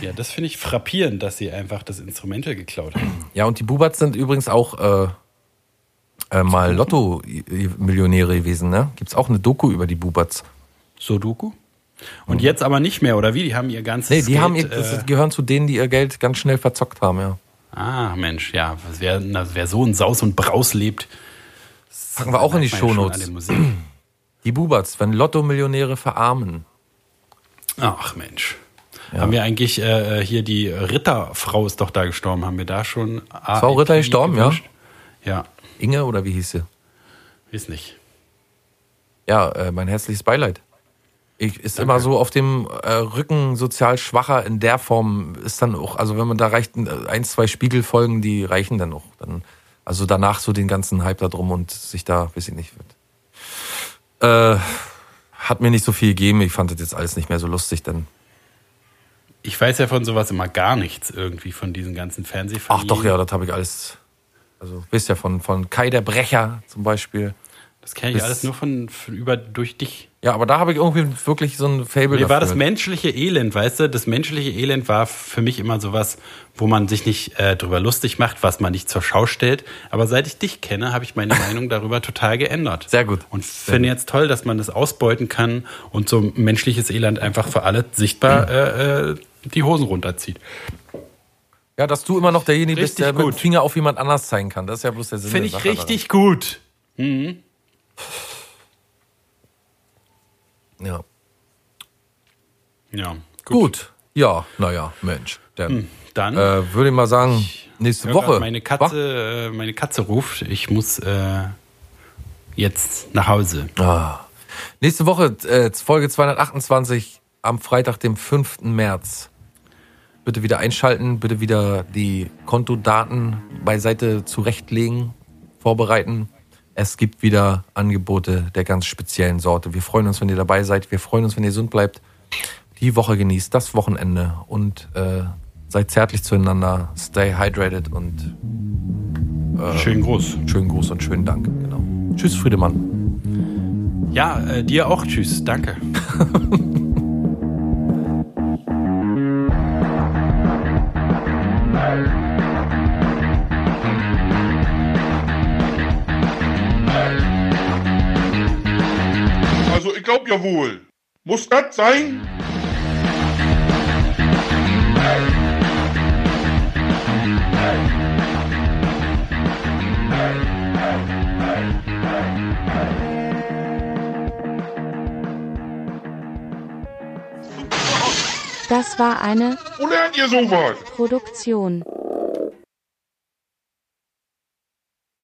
Ja, das finde ich frappierend, dass sie einfach das Instrumental geklaut haben. Ja, und die Bubats sind übrigens auch äh, äh, mal Lotto-Millionäre gewesen, ne? Gibt's auch eine Doku über die Bubats. Sudoku? Und jetzt aber nicht mehr, oder wie? Die haben ihr ganzes Nee, die Geld, haben ihr, das äh, gehören zu denen, die ihr Geld ganz schnell verzockt haben, ja. Ah, Mensch, ja. Wer, na, wer so in Saus und Braus lebt, Packen wir auch in die ja Shownotes. Die Bubats, wenn Lotto-Millionäre verarmen. Ach Mensch. Haben wir eigentlich äh, hier die Ritterfrau ist doch da gestorben? Haben wir da schon Frau Ritter gestorben, ja? Ja, Inge oder wie hieß sie? weiß nicht. Ja, äh, mein herzliches Beileid. Ich, ist immer so auf dem äh, Rücken sozial schwacher in der Form ist dann auch, also wenn man da reicht äh, ein, zwei Spiegelfolgen, die reichen dann auch. Dann, also danach so den ganzen Hype da drum und sich da, weiß ich nicht, wird. Äh, hat mir nicht so viel gegeben. Ich fand das jetzt alles nicht mehr so lustig, dann. Ich weiß ja von sowas immer gar nichts irgendwie von diesen ganzen Ach Fernsehfamilien. doch, ja, das habe ich alles. Also, wisst ja von, von Kai der Brecher zum Beispiel. Das kenne ich alles nur von, von über durch dich. Ja, aber da habe ich irgendwie wirklich so ein Fable Mir war das dafür. menschliche Elend, weißt du? Das menschliche Elend war für mich immer sowas, wo man sich nicht äh, drüber lustig macht, was man nicht zur Schau stellt. Aber seit ich dich kenne, habe ich meine Meinung darüber total geändert. Sehr gut. Und finde jetzt toll, dass man das ausbeuten kann und so menschliches Elend einfach für alle sichtbar äh, äh, die Hosen runterzieht. Ja, dass du immer noch derjenige bist, Richtig der mit gut. dem Finger auf jemand anders zeigen kann. Das ist ja bloß der Sinn Finde der ich richtig gut. daran. Ja. Ja, Gut. Ja, naja, Mensch. Dann Dann äh, würde ich mal sagen, nächste Woche. meine Katze, äh, meine Katze ruft. Ich muss äh, jetzt nach Hause. Ah. Nächste Woche, äh, Folge 228 am Freitag, dem 5. März. Bitte wieder einschalten, bitte wieder die Kontodaten beiseite zurechtlegen, vorbereiten. Es gibt wieder Angebote der ganz speziellen Sorte. Wir freuen uns, wenn ihr dabei seid. Wir freuen uns, wenn ihr gesund bleibt. Die Woche genießt, das Wochenende und äh, seid zärtlich zueinander. Stay hydrated und Schön groß. schönen Gruß und schönen Dank. Genau. Tschüss, Friedemann. Ja, äh, dir auch. Tschüss. Danke. ja wohl. Muss das sein? Das war eine lernt ihr sowas? Produktion